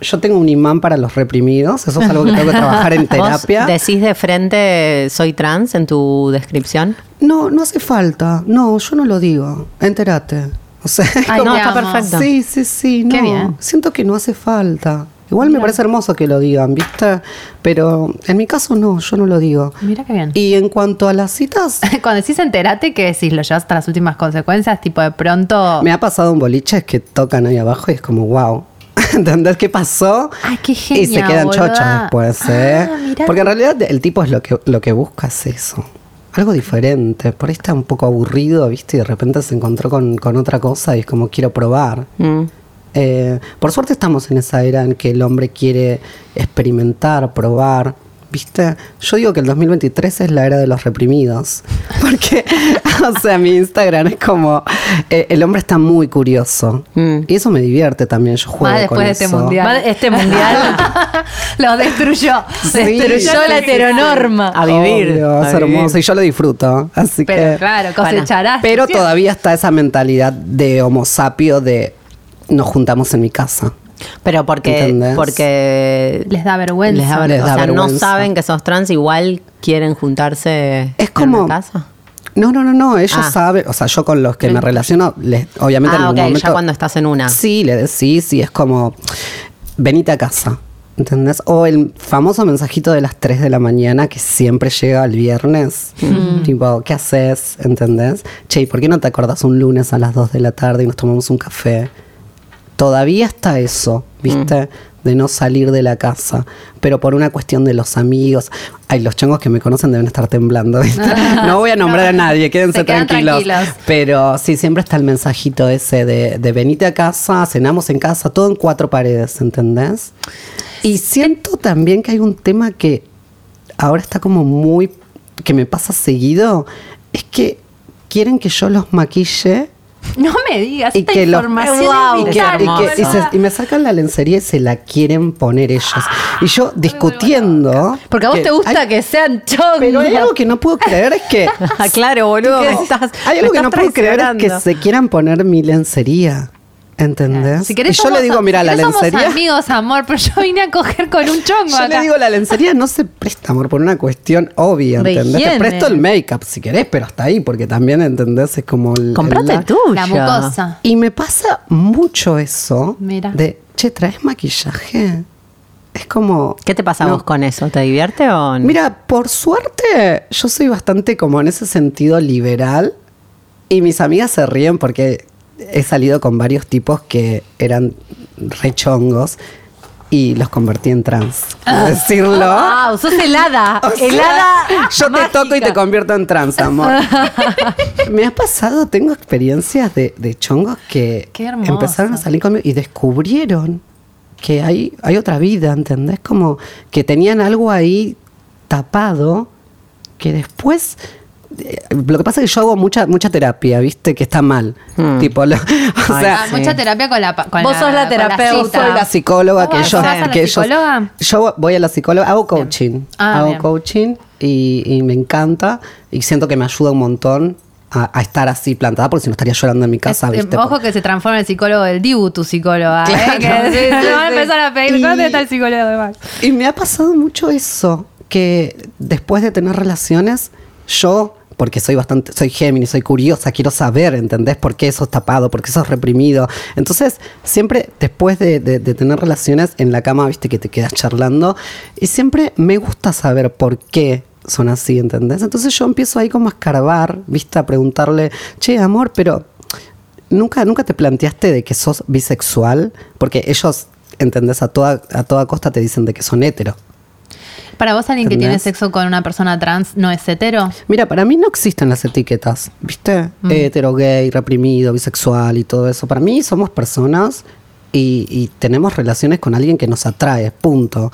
Yo tengo un imán para los reprimidos, eso es algo que tengo que trabajar en terapia. ¿Vos decís de frente soy trans en tu descripción? No, no hace falta. No, yo no lo digo. Entérate. O sea, Ay, no, está perfecto. Sí, sí, sí. Qué no. bien. Siento que no hace falta. Igual me parece hermoso que lo digan, ¿viste? Pero en mi caso no, yo no lo digo. Mira qué bien. Y en cuanto a las citas, Cuando decís enterate, que decís? ¿Lo llevas hasta las últimas consecuencias? Tipo, de pronto... me ha pasado un boliche que tocan ahí abajo y es como, wow. ¿Entendés qué pasó? Ay, qué Y se quedan boluda. chochos después, ¿eh? Ah, mirá. Porque en realidad el tipo es lo que, lo que busca es eso. Algo diferente. Por ahí está un poco aburrido, ¿viste? Y de repente se encontró con, con otra cosa y es como quiero probar. Mm. Eh, por suerte estamos en esa era en que el hombre quiere experimentar, probar. ¿Viste? Yo digo que el 2023 es la era de los reprimidos. Porque, o sea, mi Instagram es como. eh, el hombre está muy curioso. Mm. Y eso me divierte también. Yo juego Más con después de este eso. mundial. Más Este mundial Lo destruyó. Sí. destruyó la heteronorma. A vivir. Obvio, a es vivir. hermoso y yo lo disfruto. Así Pero que. claro, cosecharás. Pero ¿sí? todavía está esa mentalidad de homo sapio de nos juntamos en mi casa. Pero porque, ¿Entendés? porque Les da vergüenza. les da, Les o da sea, no saben que sos trans, igual quieren juntarse Es en la casa. No, no, no, no. Ellos Ah. saben, o sea, yo con los que me relaciono, les, obviamente en Ah, algún ok, momento. ya cuando estás en una. Sí, le decís, sí, es como, venite a casa. ¿Entendés? O el famoso mensajito de las 3 de la mañana que siempre llega el viernes. Tipo, ¿qué haces? ¿Entendés? Che, ¿y ¿por qué no te acordás un lunes a las 2 de la tarde y nos tomamos un café? Todavía está eso, ¿viste? de no salir de la casa, pero por una cuestión de los amigos. Ay, los chongos que me conocen deben estar temblando. ¿viste? No voy a nombrar a nadie, quédense tranquilos. Pero sí, siempre está el mensajito ese de, de venite a casa, cenamos en casa, todo en cuatro paredes, ¿entendés? Y siento también que hay un tema que ahora está como muy, que me pasa seguido, es que quieren que yo los maquille No me digas, y esta que, información Wow, y es que- vital, y que- y se- boluda. y me sacan la lencería y se la quieren poner ellos. Y yo discutiendo. Porque a vos te gusta hay- que sean chongos. Pero hay algo que no puedo creer es que. Ah, claro, boludo, estás. hay algo que no puedo creer es que se quieran poner mi lencería. ¿Entendés? Si querés y yo le digo, mira, si la querés somos lencería. amigos, amor, pero yo vine a coger con un chongo Yo acá. le digo, la lencería no se presta, amor, por una cuestión obvia, ¿entendés? Te presto el make-up si querés, pero hasta ahí, porque también, ¿entendés? Es como el. Comprate el- tuyo. La mucosa. Y me pasa mucho eso Mira. de, che, ¿traes maquillaje? Es como... ¿Qué te pasa a No. vos con eso? ¿Te divierte o no? Mira, por suerte, yo soy bastante como en ese sentido liberal y mis amigas se ríen porque he salido con varios tipos que eran rechongos y los convertí en trans. Ah. ¿Puedo decirlo? Wow, sos helada. O sea, helada. Yo te toco y te convierto en trans, amor. Me ha pasado, tengo experiencias de, de chongos que empezaron a salir conmigo y descubrieron que hay, hay otra vida, ¿entendés? Como que tenían algo ahí tapado que después. Eh, Lo que pasa es que yo hago mucha mucha terapia, ¿viste? Que está mal. Hmm. Tipo, lo- o Ay, sea, Ah, mucha terapia con la con Vos sos la terapeuta. yo cita. soy la psicóloga ¿Vos que vas a la que ellos- psicóloga? yo voy a la psicóloga, hago coaching. Ah, hago bien. coaching y, y me encanta y siento que me ayuda un montón a, a estar así plantada porque si no estaría llorando en mi casa, Es- ¿viste? Ojo que se transforma en el psicólogo del Dibu, tu psicóloga. ¿eh? Claro. Que Sí, sí, van a empezar a pedir. Y- ¿Dónde está el psicólogo de Max? Y me ha pasado mucho eso, que después de tener relaciones, yo, porque soy bastante, soy Géminis, soy curiosa, quiero saber, ¿entendés? ¿Por qué eso es tapado? ¿Por qué eso es reprimido? Entonces, siempre después de, tener relaciones en la cama, viste que te quedas charlando, y siempre me gusta saber por qué son así, ¿entendés? Entonces yo empiezo ahí como a escarbar, viste, a preguntarle, che, amor, pero ¿Nunca, nunca te planteaste de que sos bisexual? Porque ellos, ¿entendés? A toda, a toda costa te dicen de que son hetero. Para vos, alguien que tiene sexo con una persona trans no es hetero. Mira, para mí no existen las etiquetas, ¿viste? Hetero, gay, reprimido, bisexual y todo eso. Para mí somos personas y, y tenemos relaciones con alguien que nos atrae, punto.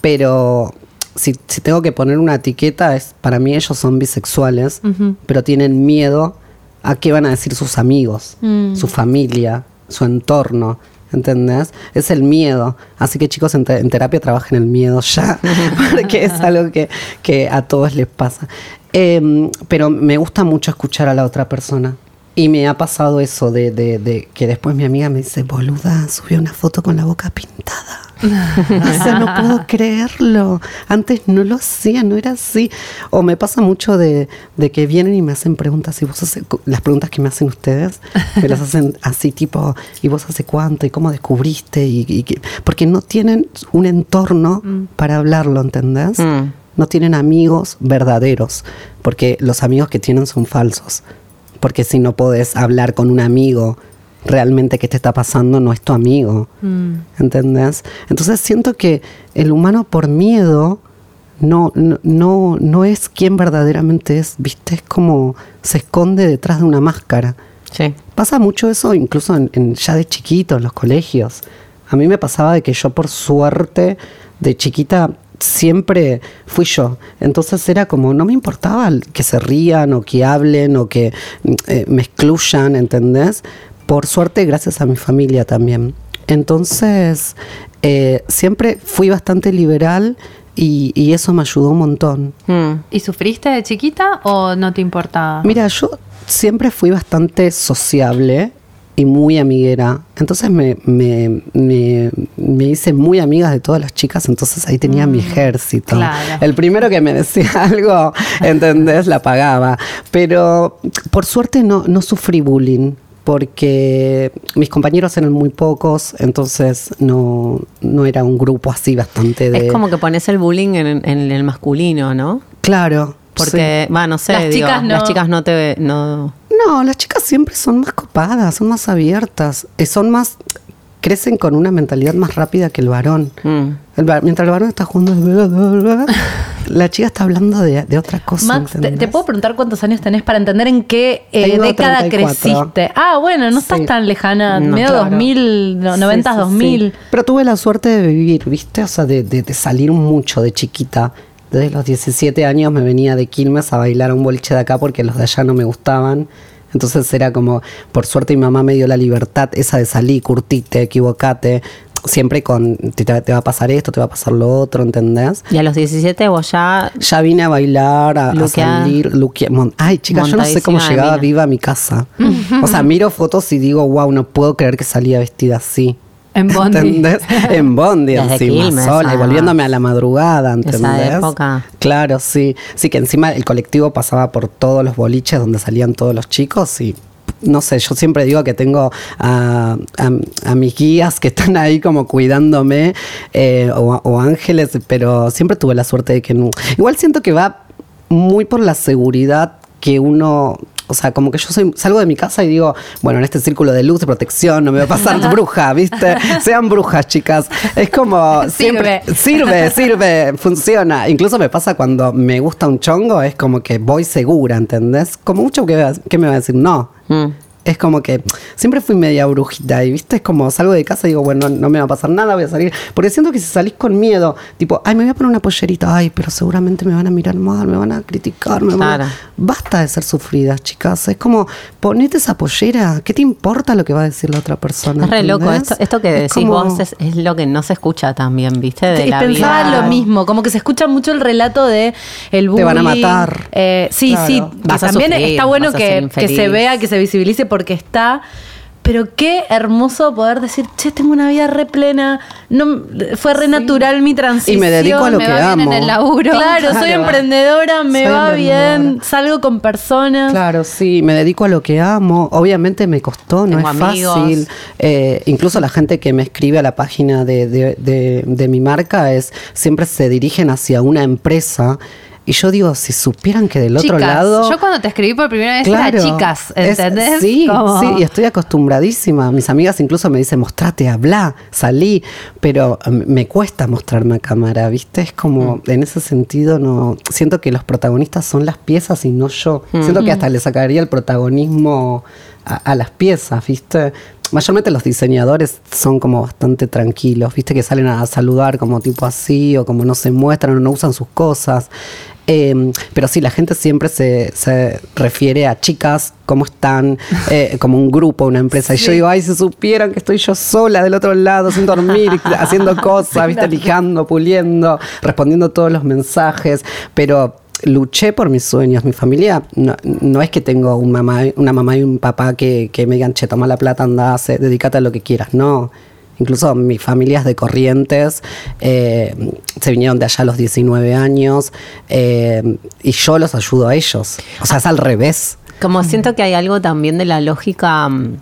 Pero si, si tengo que poner una etiqueta, es para mí ellos son bisexuales, pero tienen miedo a qué van a decir sus amigos, su familia, su entorno. ¿Entendés? Es el miedo. Así que chicos, en, te- en terapia trabajen el miedo ya, porque es algo que, que a todos les pasa. Em, pero me gusta mucho escuchar a la otra persona. Y me ha pasado eso de, de- de que después mi amiga me dice, boluda, subió una foto con la boca pintada. o sea, no puedo creerlo. Antes no lo hacía, no era así. O me pasa mucho de, de que vienen y me hacen preguntas y vos hace, las preguntas que me hacen ustedes, me las hacen así tipo, ¿y vos hace cuánto? ¿Y cómo descubriste? Y, porque no tienen un entorno para hablarlo, ¿entendés? Mm. No tienen amigos verdaderos, porque los amigos que tienen son falsos. Porque si no podés hablar con un amigo realmente qué te está pasando, no es tu amigo. ¿Entendés? Entonces siento que el humano por miedo no, no, no, no es quien verdaderamente es, ¿viste? Es como se esconde detrás de una máscara. Sí. Pasa mucho eso incluso en, en- ya de chiquito, en los colegios. A mí me pasaba de que yo por suerte de chiquita siempre fui yo. Entonces era como, no me importaba que se rían o que hablen o que eh, me excluyan, ¿entendés? Por suerte gracias a mi familia también. Entonces, eh, siempre fui bastante liberal y, y eso me ayudó un montón. Mm. ¿Y sufriste de chiquita o no te importaba? Mira, yo siempre fui bastante sociable y muy amiguera. Entonces me, me, me, me hice muy amiga de todas las chicas, entonces ahí tenía mi ejército. claro. El primero que me decía algo, ¿entendés? La pagaba. Pero por suerte no, no sufrí bullying. Porque mis compañeros eran muy pocos, entonces no, no era un grupo así bastante de. Es como que pones el bullying en, en el masculino, ¿no? Claro. Porque, va, no sé, Las digo, chicas no. las chicas no te... No, No, las chicas siempre son más copadas, son más abiertas, eh, son más crecen con una mentalidad más rápida que el varón. Mm. El mientras el varón está jugando, la chica está hablando de, de otra cosa. Max, te, puedo preguntar cuántos años tenés para entender en qué eh, década 34. creciste? Ah, bueno, no estás Sí. tan lejana, No, medio Claro. 2000, no, 90, Sí, sí, 2000. sí. Pero tuve la suerte de vivir, ¿viste? O sea, de, de- de salir mucho de chiquita. Desde los 17 años me venía de Quilmes a bailar a un boliche de acá porque los de allá no me gustaban. Entonces era como, por suerte mi mamá me dio la libertad esa de salir, curtite, equivocate, siempre con, te, te va a pasar esto, te va a pasar lo otro, ¿entendés? Y a los 17 vos ya... Ya vine a bailar, a, a salir, mon- Ay, chicas, yo no sé cómo llegaba viva a mi casa. o sea, miro fotos y digo, wow, no puedo creer que salía vestida así. En Bondi. ¿Entendés? En Bondi Desde encima, Quilmes, sola, y además. volviéndome a la madrugada, ¿entendés? época. Claro, sí. Sí, que encima el colectivo pasaba por todos los boliches donde salían todos los chicos y no sé, yo siempre digo que tengo a, a- a mis guías que están ahí como cuidándome eh, o, o ángeles, pero siempre tuve la suerte de que no. Igual siento que va muy por la seguridad que uno, o sea, como que yo soy, salgo de mi casa y digo, bueno, en este círculo de luz, de protección, no me va a pasar bruja, ¿viste? Sean brujas, chicas. Es como, siempre, sirve, sirve, funciona. Incluso me pasa cuando me gusta un chongo, es como que voy segura, ¿entendés? Como mucho que, que me va a decir, no. Mm. Es como que siempre fui media brujita y viste, es como salgo de casa y digo, bueno, no me va a pasar nada, voy a salir. Porque siento que si salís con miedo, tipo, ay, me voy a poner una pollerita, ay, pero seguramente me van a mirar mal, me van a criticar, me van a... Claro. Basta de ser sufridas, chicas. Es como, ponete esa pollera, ¿qué te importa lo que va a decir la otra persona? Es re loco. Esto, esto que Es decís como- vos es, es lo que no se escucha también, ¿viste? De Y la pensaba vida. lo mismo, como que se escucha mucho el relato de el bullying. Te van a matar. Eh, sí, Claro. sí, Vas también sufrir, está bueno que, que se vea, que se visibilice porque está. Pero qué hermoso poder decir, che, tengo una vida re plena, no, fue re natural mi transición. Y me dedico a lo me que va bien amo. en el laburo. Claro, soy emprendedora, me Soy va bien, salgo con personas. Claro, sí, me dedico a lo que amo. Obviamente me costó, no Tengo es amigos. fácil. Eh, incluso la gente que me escribe a la página de, de- de- de mi marca es siempre se dirigen hacia una empresa. Y yo digo, si supieran que del otro Chicas. lado. Yo cuando te escribí por primera vez Claro, era chicas, es- ¿entendés? sí, sí, y estoy acostumbradísima. Mis amigas incluso me dicen, mostrate, habla, salí, pero mm, me cuesta mostrarme a cámara, ¿viste? Es como, en ese sentido, no siento que los protagonistas son las piezas y no yo. Siento que hasta le sacaría el protagonismo a, a las piezas, ¿viste? Mayormente los diseñadores son como bastante tranquilos, ¿viste? Que salen a saludar como tipo así o como no se muestran o no usan sus cosas. Eh, pero sí, la gente siempre se, se refiere a chicas, cómo están, eh, como un grupo, una empresa. Y yo digo, ay, si supieran que estoy yo sola del otro lado, sin dormir, haciendo cosas, ¿viste? lijando, puliendo, respondiendo todos los mensajes. Pero luché por mis sueños. Mi familia no, no es que tengo un mamá, una mamá y un papá que, que me digan, che, toma la plata, anda, dedícate a lo que quieras. No. Incluso mis familias de Corrientes eh, se vinieron de allá a los 19 años eh, y yo los ayudo a ellos. O sea, es al revés. Como siento que hay algo también de la lógica mm,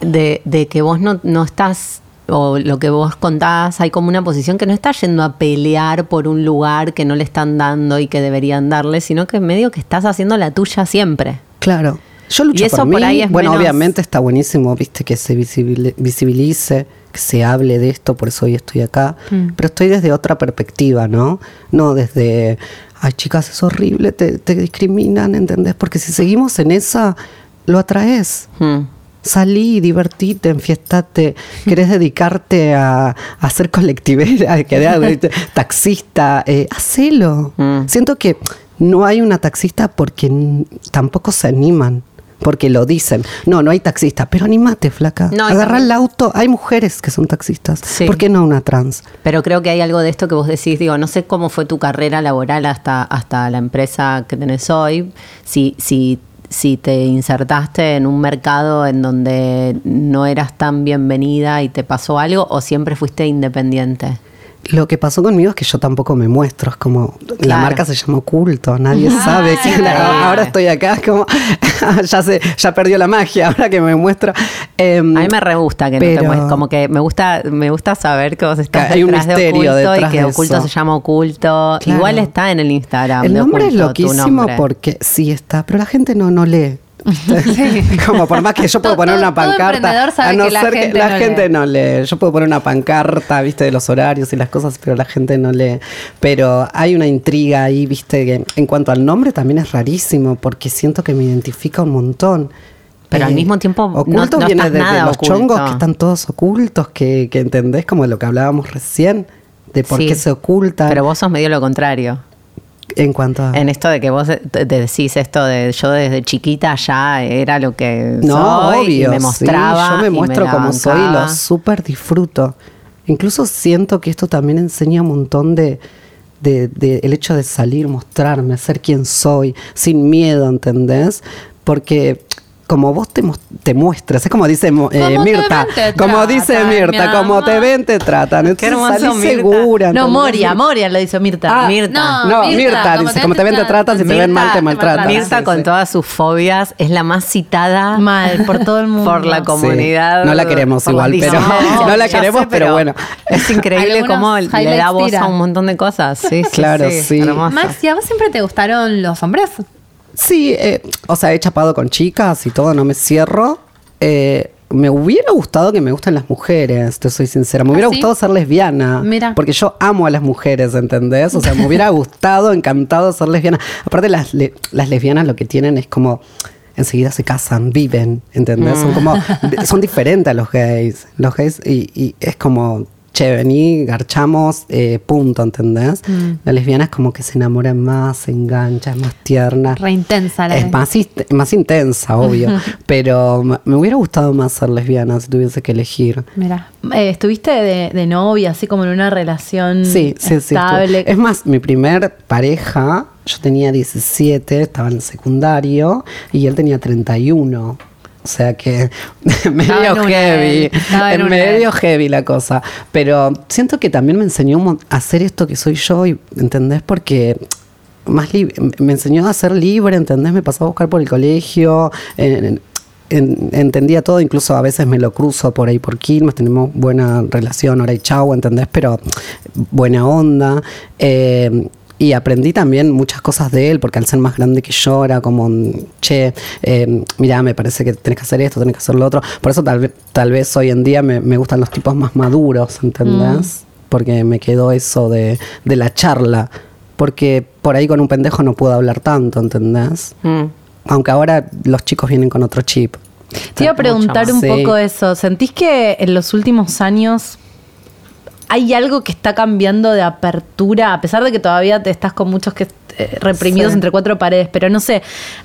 de, de que vos no, no estás, o lo que vos contás, hay como una posición que no estás yendo a pelear por un lugar que no le están dando y que deberían darle, sino que medio que estás haciendo la tuya siempre. Claro. Yo lucho Y eso por mí. por ahí es bueno, menos- obviamente está buenísimo, viste, que se visibili- visibilice, que se hable de esto, por eso hoy estoy acá. Mm. Pero estoy desde otra perspectiva, ¿no? No desde, ay, chicas, es horrible, te, te discriminan, ¿entendés? Porque si seguimos en esa, lo atraes. Mm. Salí, divertite, enfiestate, querés dedicarte a, a ser colectivera, que taxista, eh, hacelo. Mm. Siento que no hay una taxista porque tampoco se animan, porque lo dicen. No, no hay taxista, pero animate, flaca. No, y Agarra también- el auto, hay mujeres que son taxistas. Sí. ¿Por qué no una trans? Pero creo que hay algo de esto que vos decís, digo, no sé cómo fue tu carrera laboral hasta, hasta la empresa que tenés hoy, si, si, si te insertaste en un mercado en donde no eras tan bienvenida y te pasó algo, o siempre fuiste independiente. Lo que pasó conmigo es que yo tampoco me muestro, es como la marca se llama oculto, nadie sabe quién ahora estoy acá, es como ya se ya perdió la magia, ahora que me muestro. Em, A mí me re gusta que no te pero- muestres, como que me gusta, me gusta saber que vos estás Que hay un detrás de misterio oculto y detrás que de oculto eso. se llama oculto. Claro. Igual está en el Instagram. El de nombre es Oculto, tu loquísimo nombre. porque sí está, pero la gente no, no lee. Como por más que yo puedo Todo- poner una pancarta, a no que la ser que gente la no gente lee. no lee. Yo puedo poner una pancarta, viste, de los horarios y las cosas, pero la gente no lee. Pero hay una intriga ahí, viste, que en cuanto al nombre también es rarísimo, porque siento que me identifica un montón. Pero al mismo tiempo no- oculto no viene estás de, de nada los oculto. chongos que están todos ocultos, que, que entendés como lo que hablábamos recién, de por Sí. qué se ocultan. Pero vos sos medio lo contrario. En cuanto a... En esto de que vos te- decís esto de yo desde chiquita ya era lo que No, soy obvio. y me mostraba. sí, yo me muestro como soy y lo súper disfruto. Incluso siento que esto también enseña un montón de, de- de el hecho de salir, mostrarme, ser quien soy, sin miedo, ¿entendés? Porque como vos te, te muestras, es como dice eh, Mirta, ven, te como tratan, dice mi Mirta, como te ven, te tratan. Entonces hermoso, salís Mirta. segura. No. Moria, Moria lo dice Mirta. Ah, Mirta. No, Mirta, dice, como te ven, te tratan, si te ven mal, te maltratan. Mirta Sí, con sí. todas sus fobias es la más citada Mal, por todo el mundo. por la Sí. comunidad. No la queremos igual, pero- no la queremos, pero bueno. Es increíble cómo le da voz tira. a un montón de cosas. Sí, sí, Claro, sí. Max, ¿y a vos siempre te gustaron los hombres? Sí, eh, o sea, he chapado con chicas y todo, no me cierro. Eh, me hubiera gustado que me gusten las mujeres, te soy sincera. Me hubiera ¿Ah, sí? gustado ser lesbiana. Mira. Porque yo amo a las mujeres, ¿entendés? O sea, me hubiera gustado, encantado ser lesbiana. Aparte, las, le- las lesbianas lo que tienen es como. Enseguida se casan, viven, ¿entendés? Son como. Son diferentes a los gays. Los gays, y, y es como. Che, vení, garchamos, eh, punto, ¿entendés? La lesbiana es como que se enamora más, se engancha, es más tierna. Re intensa la Es más, más intensa, obvio. pero me hubiera gustado más ser lesbiana si tuviese que elegir. Mira. Eh, ¿Estuviste de, de novia, así como en una relación Sí, sí, sí. estable? estuve. Es más, mi primer pareja, yo tenía 17, estaba en el secundario, y él tenía 31. O sea que medio heavy, en una medio heavy la cosa. Pero siento que también me enseñó a hacer esto que soy yo, y, ¿entendés? Porque más me enseñó a ser libre, ¿entendés? Me pasó a buscar por el colegio, en- en- entendía todo, incluso a veces me lo cruzo por ahí por Quilmes, tenemos buena relación, ahora y chau, ¿entendés? Pero buena onda. eh, y aprendí también muchas cosas de él, porque al ser más grande que yo era como, che, eh, mira, me parece que tenés que hacer esto, tenés que hacer lo otro. Por eso tal vez, tal vez hoy en día me, me gustan los tipos más maduros, ¿entendés? Porque me quedó eso de, de la charla. Porque por ahí con un pendejo no puedo hablar tanto, ¿entendés? Mm. Aunque ahora los chicos vienen con otro chip. Te iba a preguntar un poco eso. ¿Sentís que en los últimos años hay algo que está cambiando de apertura, a pesar de que todavía te estás con muchos que eh, reprimidos Sí. entre cuatro paredes? Pero no sé,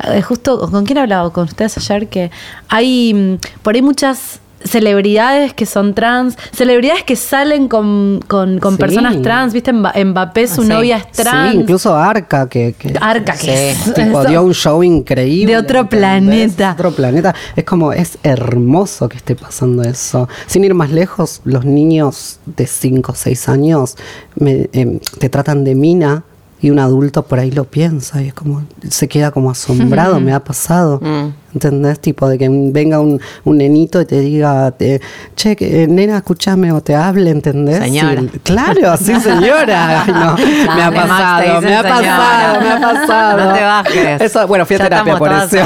eh, justo con quién hablaba con ustedes ayer que hay mm, por ahí muchas celebridades que son trans, celebridades que salen con, con, con Sí. personas trans, ¿viste? Mba- Mbappé, su Sí. novia es trans. Sí, incluso Arca, que, que Arca, que es- tipo, eso- dio un show increíble. De otro ¿entendés? planeta. Otro planeta. Es como, es hermoso que esté pasando eso. Sin ir más lejos, los niños de 5 o 6 años me- em, te tratan de mina y un adulto por ahí lo piensa y es como, se queda como asombrado, me ha pasado. Mm. ¿Entendés? Tipo de que venga un, un nenito y te diga, te- che, que, eh, nena, escúchame o te hable, ¿entendés? Señora. Sí, claro, sí, señora. Ay, no, me ha pasado, me ha señora. pasado, me ha pasado. No te bajes. Eso, bueno, fui a Ya terapia por eso.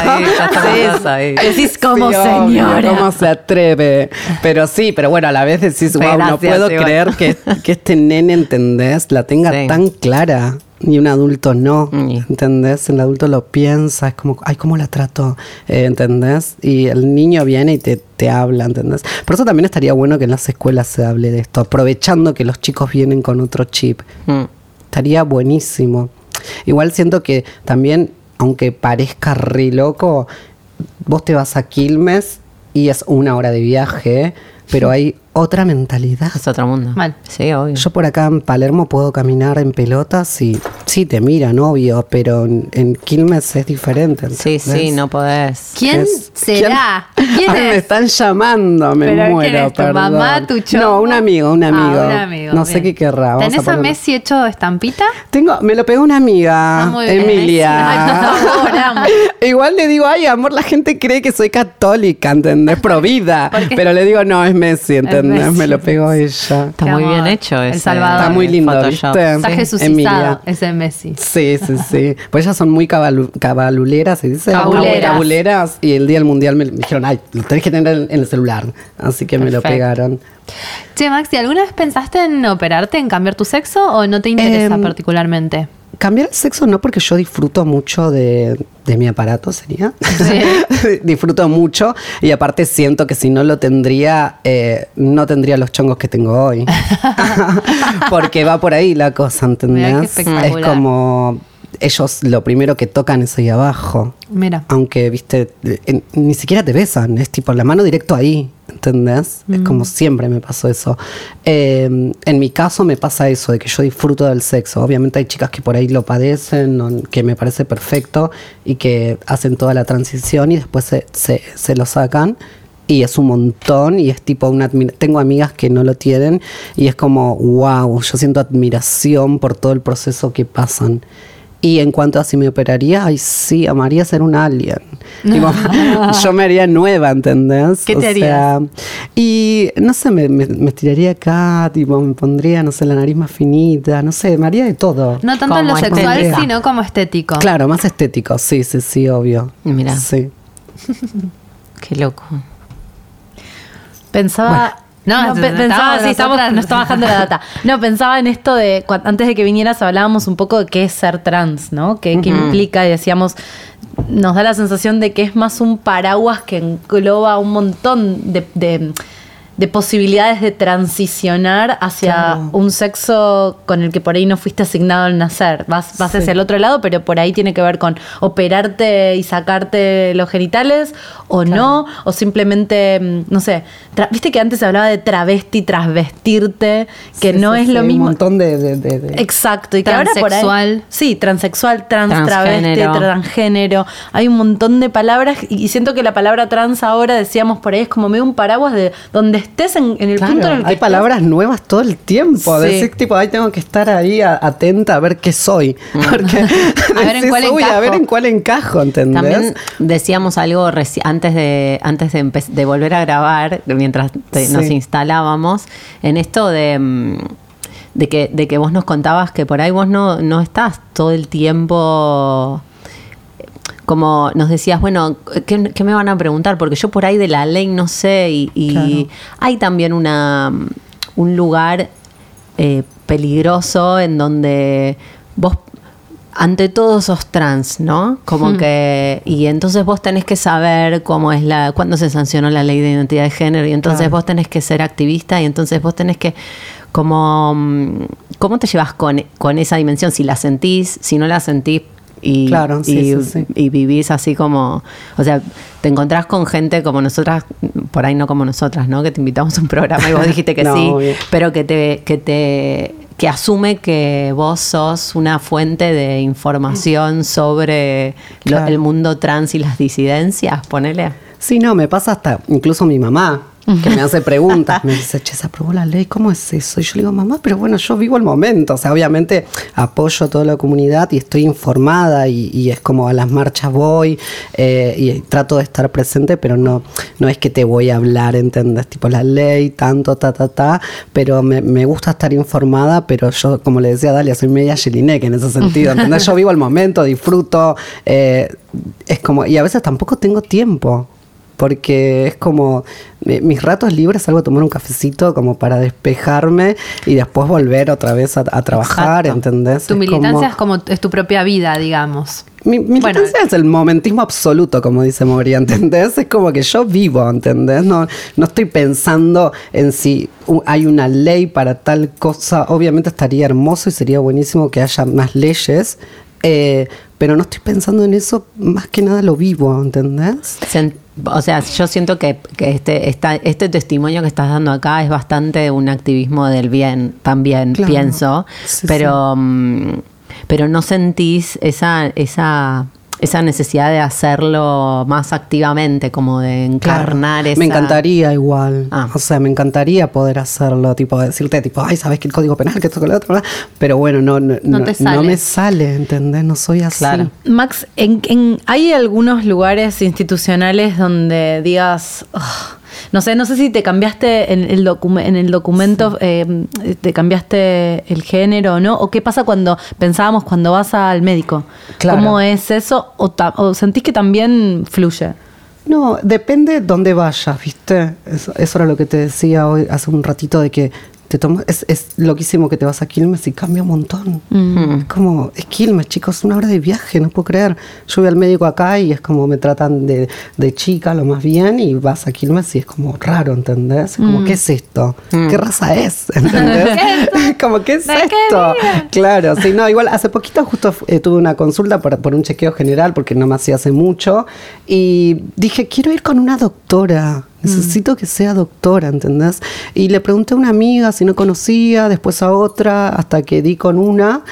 ahí, ya. Decís como Sí, obvio, señora. ¿Cómo se atreve? Pero sí, pero bueno, a la vez decís, wow, no puedo creer que, que este nene, ¿entendés? La tenga Sí. tan clara. Y un adulto no, Mm. ¿entendés? El adulto lo piensa, es como, ay, ¿cómo la trato? Eh, ¿Entendés? Y el niño viene y te, te habla, ¿entendés? Por eso también estaría bueno que en las escuelas se hable de esto, aprovechando que los chicos vienen con otro chip. Mm. Estaría buenísimo. Igual siento que también, aunque parezca re loco, vos te vas a Quilmes y es una hora de viaje, pero hay otra mentalidad. Es otro mundo. Mal. Sí, obvio. Yo por acá en Palermo puedo caminar en pelotas y sí, te miran, obvio, pero en, en Quilmes es diferente. sí, sí, no podés. ¿Quién Es- será? ¿Quién Ay, Me es? están llamando, me ¿Pero quién muero. es? ¿Tu perdón. mamá, tu chongo? No, un amigo, un Ah, amigo. un amigo, No sé qué querrá. Vamos ¿Tenés a, ponerlo. Messi hecho estampita? Tengo, me lo pegó una amiga, Ah, muy bien. Emilia. Ay, por favor, amo. Igual le digo, ay, amor, la gente cree que soy católica, ¿entendés? Pro vida. ¿Por qué? Pero le digo, no, es Messi, ¿entendés? Messi. Me lo pegó ella. Está muy bien hecho El ese Salvador. Está muy lindo, Photoshop. ¿viste? Está Emilia. ese Messi. Sí, sí, sí. Pues ellas son muy cabalu- cabaluleras, se dice. Cabuleras. Cabuleras. Y el día del mundial me, me dijeron, ay, lo tenés que tener en, el celular. Así que me lo pegaron. Che, Maxi, ¿alguna vez pensaste en operarte, en cambiar tu sexo o no te interesa Em, particularmente? Cambiar el sexo no porque yo disfruto mucho de, de mi aparato, sería. disfruto mucho y aparte siento que si no lo tendría, eh, no tendría los chongos que tengo hoy. porque va por ahí la cosa, ¿entendés? Es como ellos lo primero que tocan es ahí abajo. Mira. Aunque, viste, en- ni siquiera te besan, es tipo la mano directo ahí, ¿entendés? Es como siempre me pasó eso. Eh, en mi caso me pasa eso, de que yo disfruto del sexo. Obviamente hay chicas que por ahí lo padecen, o que me parece perfecto y que hacen toda la transición y después se, se, se lo sacan. Y es un montón y es tipo una Tengo amigas que no lo tienen y es como, wow, yo siento admiración por todo el proceso que pasan. Y en cuanto a si me operaría, ay sí, amaría ser un alien. Yo me haría nueva, ¿entendés? ¿Qué te sea, y no sé, me, me, me estiraría acá, tipo, me pondría, no sé, la nariz más finita, no sé, me haría de todo. No tanto en lo sexual, estética. sino como estético. Claro, más estético, sí, sí, sí, obvio. Mira. Sí. Qué loco. Pensaba. No, se- pensaba, sí, estamos, nos está bajando la data. No, pensaba en esto de, antes de que vinieras hablábamos un poco de qué es ser trans, ¿no? ¿Qué, qué implica? Y decíamos, nos da la sensación de que es más un paraguas que engloba un montón de, de- de posibilidades de transicionar hacia Claro. un sexo con el que por ahí no fuiste asignado al nacer. Vas, vas Sí. hacia el otro lado, pero por ahí tiene que ver con operarte y sacarte los genitales o no, o simplemente, mm, no sé, viste que antes se hablaba de travesti, transvestirte, que Sí, no sí, es sí, lo Un mismo. montón de. de- de- de- Exacto, y que ahora por ahí. Transexual. Sí, transexual, trans, Transgénero. travesti, transgénero. Hay un montón de palabras y y siento que la palabra trans ahora, decíamos por ahí, es como medio un paraguas de donde estés en, en el Claro, punto en el que hay estés. palabras nuevas todo el tiempo. Sí. Decir, tipo, ay, tengo que estar ahí a- atenta a ver qué soy. Porque A ver en cuál "Uy, A ver encajo". en cuál encajo, ¿entendés? También decíamos algo reci- antes de antes de, volver a grabar, mientras te- Sí. nos instalábamos, en esto de, mm, de, que, de que vos nos contabas que por ahí vos no, no estás todo el tiempo como nos decías, bueno, ¿qué, qué me van a preguntar? Porque yo por ahí de la ley no sé y, y Claro. hay también una, un lugar eh, peligroso en donde vos ante todo sos trans, ¿no? Como que y entonces vos tenés que saber cómo es la cuándo se sancionó la ley de identidad de género y entonces Claro. vos tenés que ser activista y entonces vos tenés que como mm, cómo te llevas con, con esa dimensión si la sentís, si no la sentís y, Claro, sí, y, sí, sí. y vivís así como, o sea, te encontrás con gente como nosotras, por ahí no como nosotras, ¿no? Que te invitamos a un programa y vos dijiste que No, sí, obvio. pero que te, que te, que asume que vos sos una fuente de información sobre lo- el mundo trans y las disidencias, ponele. Sí, no, me pasa hasta incluso mi mamá, que me hace preguntas. Me dice, che, se aprobó la ley, ¿cómo es eso? Y yo le digo, mamá, pero bueno, yo vivo el momento. O sea, obviamente apoyo a toda la comunidad y estoy informada y, y es como a las marchas voy eh, y trato de estar presente, pero no, no es que te voy a hablar, ¿entendés? Tipo la ley, tanto, ta, ta, ta. Pero me, me gusta estar informada, pero yo, como le decía a Dalia, soy media Jelinek en ese sentido, ¿entendés? Yo vivo el momento, disfruto. eh, es como, y a veces tampoco tengo tiempo porque es como mi- mis ratos libres salgo a tomar un cafecito como para despejarme y después volver otra vez a, a trabajar, Exacto. ¿entendés? Tu Es militancia como- es como es tu propia vida, digamos. mi militancia Bueno. es el momentismo absoluto, como dice Moria, ¿entendés? Es como que yo vivo, ¿entendés? No, no estoy pensando en si hay una ley para tal cosa. Obviamente estaría hermoso y sería buenísimo que haya más leyes, eh, pero no estoy pensando en eso, más que nada lo vivo, ¿entendés? Sen- O sea, yo siento que, que este, esta- este testimonio que estás dando acá es bastante un activismo del bien, también Claro. pienso, Sí, pero, mm, pero no sentís esa, esa, esa necesidad de hacerlo más activamente, como de encarnar Claro. esa... Me encantaría igual. Ah. O sea, me encantaría poder hacerlo, tipo decirte, tipo, ay, ¿sabes que el código penal, que esto, que lo otro? bla?". Pero bueno, no, no, No no, te no sale. me sale, ¿entendés? No soy así. Claro. Max, en, en- ¿hay algunos lugares institucionales donde digas, "Ugh, No sé, no sé si te cambiaste en el, docu- en el documento, eh, te cambiaste el género o no, o qué pasa cuando pensábamos cuando vas al médico. Claro. ¿Cómo es eso? O, o sentís que también fluye? No, depende dónde vayas, ¿viste? Eso, eso era lo que te decía hoy hace un ratito de que te tomas, es, es loquísimo que te vas a Quilmes y cambia un montón. Es como, es Quilmes, chicos, una hora de viaje, no puedo creer. Yo voy al médico acá y es como me tratan de, de chica lo más bien y vas a Quilmes y es como raro, ¿entendés? Es como, ¿qué es esto? ¿Qué raza es? ¿Entendés? como, ¿qué es ¿De qué esto? Claro, sí, no, igual hace poquito justo eh, tuve una consulta por, por un chequeo general porque no me hacía hace mucho y dije, quiero ir con una doctora. Necesito que sea doctora, ¿entendés? Y le pregunté a una amiga si no conocía, después a otra, hasta que di con una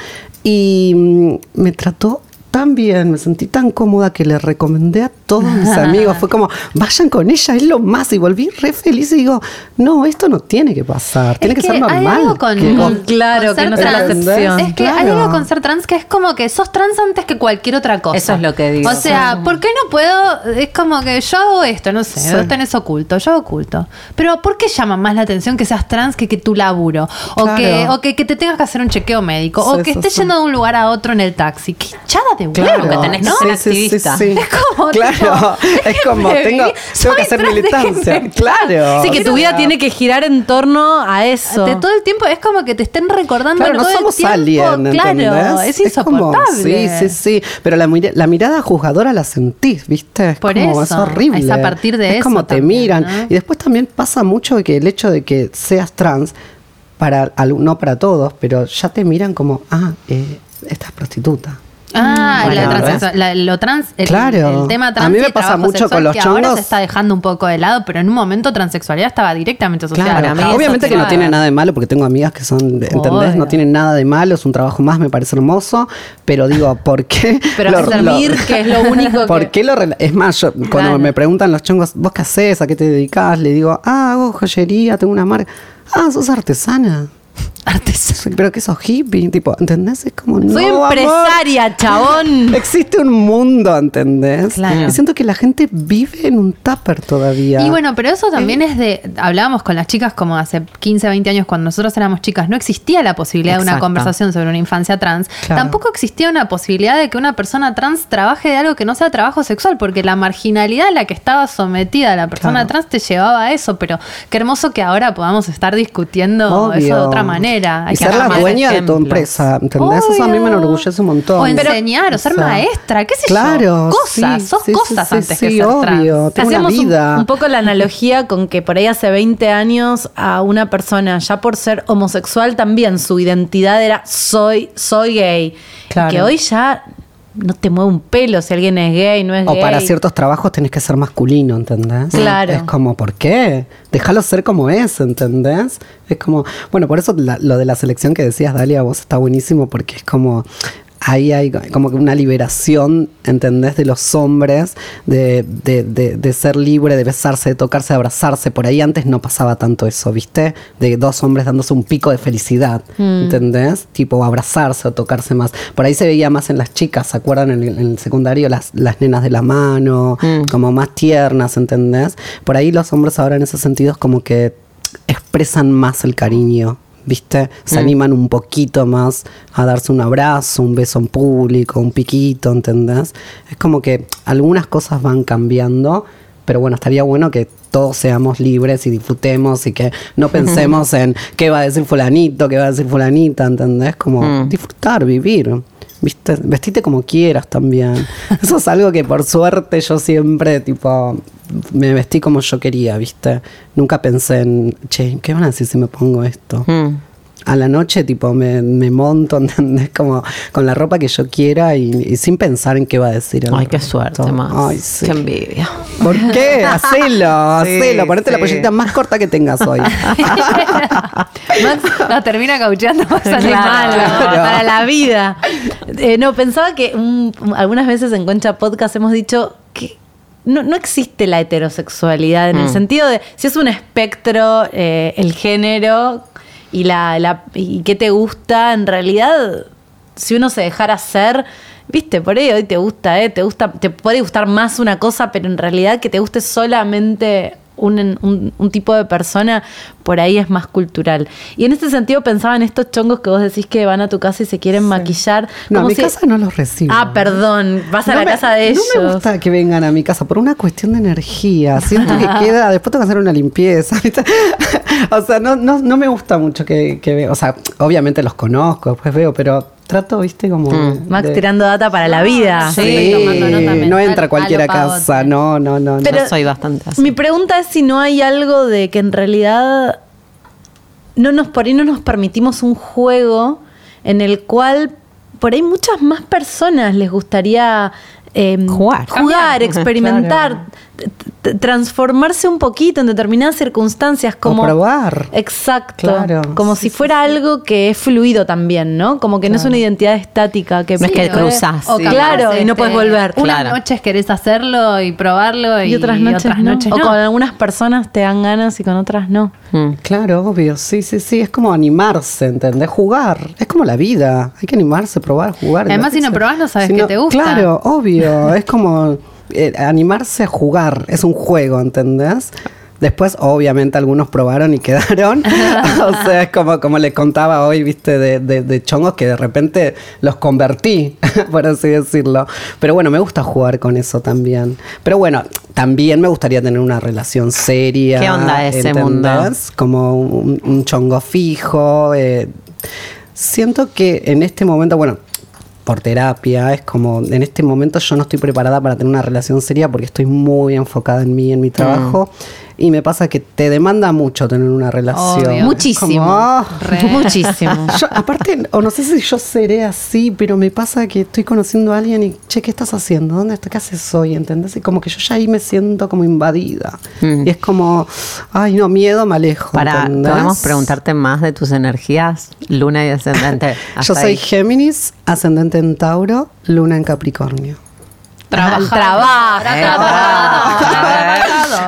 y mm, me trató tan bien, me sentí tan cómoda que le recomendé a todos mis amigos. Fue como, vayan con ella, es lo más. Y volví re feliz y digo, no, esto no tiene que pasar, tiene Es que, ser hay normal. algo con, que- con- Claro, con que no sea la excepción. Es que hay algo con ser trans que es como que sos trans antes que cualquier otra cosa. Eso es lo que digo. O sea, ¿por qué no puedo? Es como que yo hago esto, no sé, Sí. vos tenés oculto, yo hago oculto. Pero ¿por qué llama más la atención que seas trans que que tu laburo? O, Claro. que, o que, que te tengas que hacer un chequeo médico. o que estés sí. yendo de un lugar a otro en el taxi. ¡Qué hinchada de Claro, huevo! que tenés que ¿no? ser activista. Es como, claro, tipo, es como tengo, tengo que hacer militancia. Claro. Sí, que tu vida tiene que girar en torno a eso. De todo el tiempo es como que te estén recordando Claro, no todo el somos tiempo. alien, Claro, es como- insoportable. sí, sí, sí. Pero la, la mirada juzgadora la sentís, ¿viste? Es Por como, Es eso, horrible. es a partir de es eso como te miran. ¿no? Y después también pasa mucho que el hecho de que seas trans, para no para todos, pero ya te miran como, ah, eh, esta es prostituta. Ah, Bueno, la ¿ves? transexual- la- lo trans, el, Claro. el tema A trans mí y me pasa mucho con los que ahora chongos. se está dejando un poco de lado, pero en un momento transexualidad estaba directamente asociada. Claro, mí obviamente que no tiene nada de malo, porque tengo amigas que son, ¿entendés? Obvio. No tienen nada de malo, es un trabajo más, me parece hermoso, pero digo, ¿por qué? Pero lo- que es lo único que- ¿Por qué lo rela- Es más, yo, cuando Claro. me preguntan los chongos, ¿vos qué haces? ¿A qué te dedicas? Le digo, ah, hago joyería, tengo una marca. Ah, sos artesana. Pero que sos hippie, tipo, ¿entendés? Es como, Soy no, amor. empresaria, chabón. Existe un mundo, ¿entendés? Claro. Y siento que la gente vive en un tupper todavía. Y bueno, pero eso también es de. Hablábamos con las chicas como hace 15, 20 años, cuando nosotros éramos chicas, no existía la posibilidad de una conversación sobre una infancia trans. Claro. Tampoco existía una posibilidad de que una persona trans trabaje de algo que no sea trabajo sexual, porque la marginalidad a la que estaba sometida la persona Claro. trans te llevaba a eso. Pero qué hermoso que ahora podamos estar discutiendo eso de otra manera. Hay Y que ser la dueña de tu empresa, ¿entendés? Eso a mí me enorgullece un montón. O enseñar, o ser maestra, qué sé yo. claro, Cosas, sí, sos sí, cosas sí, antes sí, que ser trans. obvio. Tengo una Hacemos un, poco la analogía con que por ahí hace 20 años a una persona, ya por ser homosexual, también su identidad era soy, soy gay. Claro. Y que hoy ya no te mueve un pelo si alguien es gay, no es O gay. para ciertos trabajos tenés que ser masculino, ¿entendés? Claro. Es como, ¿por qué? Déjalo ser como es, ¿entendés? Es como, bueno, por eso la- lo de la selección que decías, Dalia, vos está buenísimo porque es como, ahí hay como que una liberación, ¿entendés? De los hombres, de, de, de- de ser libre, de besarse, de tocarse, de abrazarse. Por ahí antes no pasaba tanto eso, ¿viste? De dos hombres dándose un pico de felicidad, ¿entendés? Tipo abrazarse o tocarse más. Por ahí se veía más en las chicas, ¿se acuerdan? En el, en el secundario, las, las nenas de la mano, como más tiernas, ¿entendés? Por ahí los hombres ahora en ese sentido es como que expresan más el cariño. ¿Viste? Se animan un poquito más a darse un abrazo, un beso en público, un piquito, ¿entendés? Es como que algunas cosas van cambiando, pero bueno, estaría bueno que todos seamos libres y disfrutemos y que no pensemos en qué va a decir fulanito, qué va a decir fulanita, ¿entendés? Como disfrutar, vivir. ¿Viste? Vestite como quieras también. Eso es algo que por suerte yo siempre, tipo, me vestí como yo quería, ¿viste? Nunca pensé en, che, ¿qué van a decir si me pongo esto? Mm. A la noche, tipo, me, me monto, ¿entendés? Como con la ropa que yo quiera y, y sin pensar en qué va a decir el Ay, qué suerte, más. Ay, sí. Qué envidia. ¿Por qué? Hacelo, hacelo. Ponete la sí. pollita más corta que tengas hoy. Max nos termina caucheando para salir Claro, mal. para la vida. Eh, no, pensaba que un- algunas veces en Concha Podcast hemos dicho no, no existe la heterosexualidad en el sentido de si es un espectro, eh, el género y, la, la- y qué te gusta, en realidad, si uno se dejara ser, viste, por ahí hoy te gusta, eh, te gusta, te puede gustar más una cosa, pero en realidad que te guste solamente un, un- un tipo de persona, por ahí es más cultural. Y en este sentido pensaba en estos chongos que vos decís que van a tu casa y se quieren maquillar. No, a mi si- casa no los recibo. Ah, perdón, vas a la me- casa de ellos. No me gusta que vengan a mi casa por una cuestión de energía. Siento que queda, después tengo que hacer una limpieza. o sea, no, no, no me gusta mucho que, que ve- O sea, obviamente los conozco, después veo, pero trato, viste, como. de- Max de- tirando data para la vida. Sí, Sí, tomando nota no entra a cualquiera a casa. No, no, no. Pero- Yo soy bastante así. Mi pregunta es si no hay algo de que en realidad no nos por ahí no nos permitimos un juego en el cual por ahí muchas más personas les gustaría eh, Jugar. jugar, experimentar, transformarse un poquito en determinadas circunstancias como probar. Exacto, Claro, como sí, si fuera algo que es fluido también, ¿no? Como que no es una identidad estática que No es que o capaz, Claro, y no puedes volver. Unas Claro. noches querés hacerlo y probarlo y, y otras noches, otras no. noches o con algunas personas te dan ganas y con otras no. Mm. Claro, obvio, sí, sí, sí, es como animarse, ¿entendés? Jugar, es como la vida, hay que animarse, probar, jugar. Además, si no probás, no sabes Si qué te gusta. Claro, obvio, es como eh, animarse a jugar, es un juego, ¿entendés? Después, obviamente, algunos probaron y quedaron. o sea, es como, como les contaba hoy, viste, de, de- de chongos que de repente los convertí, por así decirlo. Pero bueno, me gusta jugar con eso también. Pero bueno, también me gustaría tener una relación seria. ¿Qué onda ese ¿entendés? mundo? Como un, un chongo fijo. eh, siento que en este momento, bueno, por terapia, es como, en este momento yo no estoy preparada para tener una relación seria porque estoy muy enfocada en mí, en mi trabajo. Y me pasa que te demanda mucho tener una relación. Obvio. Muchísimo. como, ah, Re. Muchísimo. yo, aparte, o no sé si yo seré así, pero me pasa que estoy conociendo a alguien y, che, ¿qué estás haciendo? ¿Dónde estás? ¿Qué haces hoy? ¿Entendés? Y como que yo ya ahí me siento como invadida. Mm. Y es como, ay, no, miedo, me alejo. Para, ¿entendés? ¿podemos preguntarte más de tus energías? Luna y ascendente. Yo soy ahí. Géminis, ascendente en Tauro, luna en Capricornio. Al trabajo.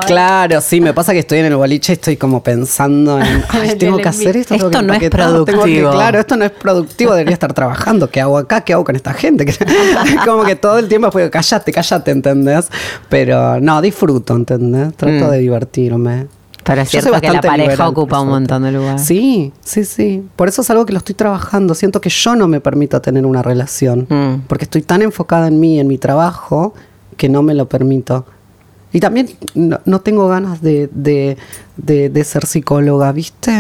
Claro, sí, me pasa que estoy en el boliche y estoy como pensando en, ay, tengo que hacer esto. tengo Esto que no es que- productivo. claro, esto no es productivo, debería estar trabajando. ¿Qué hago acá? ¿Qué hago con esta gente? como que todo el tiempo fue, cállate, cállate, ¿entendés? Pero no, disfruto, ¿entendés? Trato Mm. de divertirme. Pero es cierto que la pareja ocupa un montón de lugar. Sí, sí, sí. Por eso es algo que lo estoy trabajando. Siento que yo no me permito tener una relación. Mm. Porque estoy tan enfocada en mí, en mi trabajo, que no me lo permito. Y también no, no tengo ganas de, de, de- de ser psicóloga, ¿viste?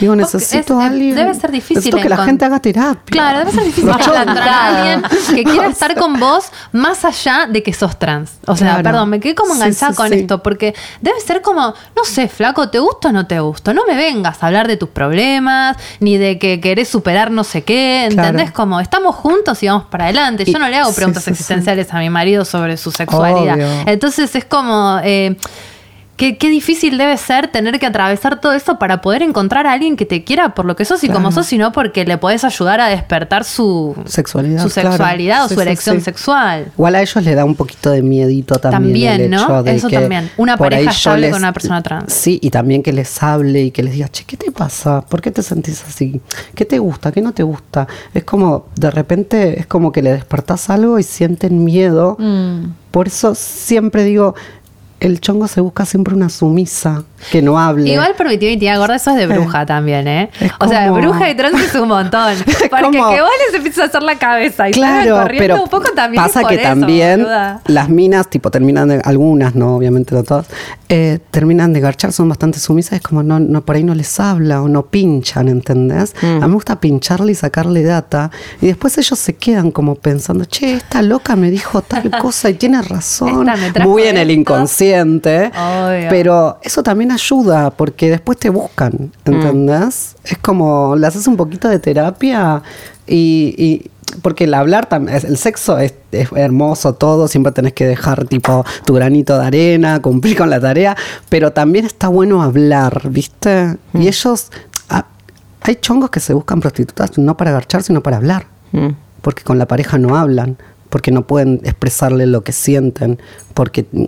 Digo, Vos- necesito es- a alguien. debe ser difícil Necesito que la gente haga terapia. Claro, debe ser difícil encontrar a alguien que quiera estar con vos más allá de que sos trans. O sea, Claro. perdón, me quedé como enganchada sí, con sí. esto, porque debe ser como, no sé, flaco, ¿te gusta o no te gusta? No me vengas a hablar de tus problemas, ni de que querés superar no sé qué, ¿entendés? Claro. Como, estamos juntos y vamos para adelante. Yo no le hago preguntas existenciales a mi marido sobre su sexualidad. Obvio. Entonces es como... eh, Qué, qué difícil debe ser tener que atravesar todo eso para poder encontrar a alguien que te quiera por lo que sos y como Claro. sos, sino porque le podés ayudar a despertar su Sexualidad, su claro. sexualidad o Sí, su sí, sí. sexual. Igual a ellos les da un poquito de miedito también. También, el ¿no? hecho de Eso que también. Una pareja estable con una persona trans. Sí, y también que les hable y que les diga, che, ¿qué te pasa? ¿Por qué te sentís así? ¿Qué te gusta? ¿Qué no te gusta? Es como, de repente, es como que le despertás algo y sienten miedo. Mm. Por eso siempre digo, el chongo se busca siempre una sumisa que no hable. Igual permitió mi tía gorda, eso es de bruja también, ¿eh? O sea, como- bruja y trans es un montón. Porque como- que vos les empieces a hacer la cabeza y Claro, corriendo pero un poco también. pasa por que eso, también las minas, tipo, terminan de, algunas, no, obviamente no todas, eh, terminan de garchar, son bastante sumisas, es como no, no, por ahí no les habla o no pinchan, ¿entendés? Mm. A mí me gusta pincharle y sacarle data, y después ellos se quedan como pensando, che, esta loca me dijo tal cosa y tiene razón, muy en el esto. Obvio. pero eso también ayuda, porque después te buscan, ¿entendés? Es como, le haces un poquito de terapia y, y- porque el hablar también, el sexo es, es hermoso todo, siempre tenés que dejar tipo tu granito de arena, cumplir con la tarea, pero también está bueno hablar, ¿viste? Y ellos, ah, hay chongos que se buscan prostitutas no para garchar, sino para hablar, Mm. porque con la pareja no hablan, porque no pueden expresarle lo que sienten, porque mm,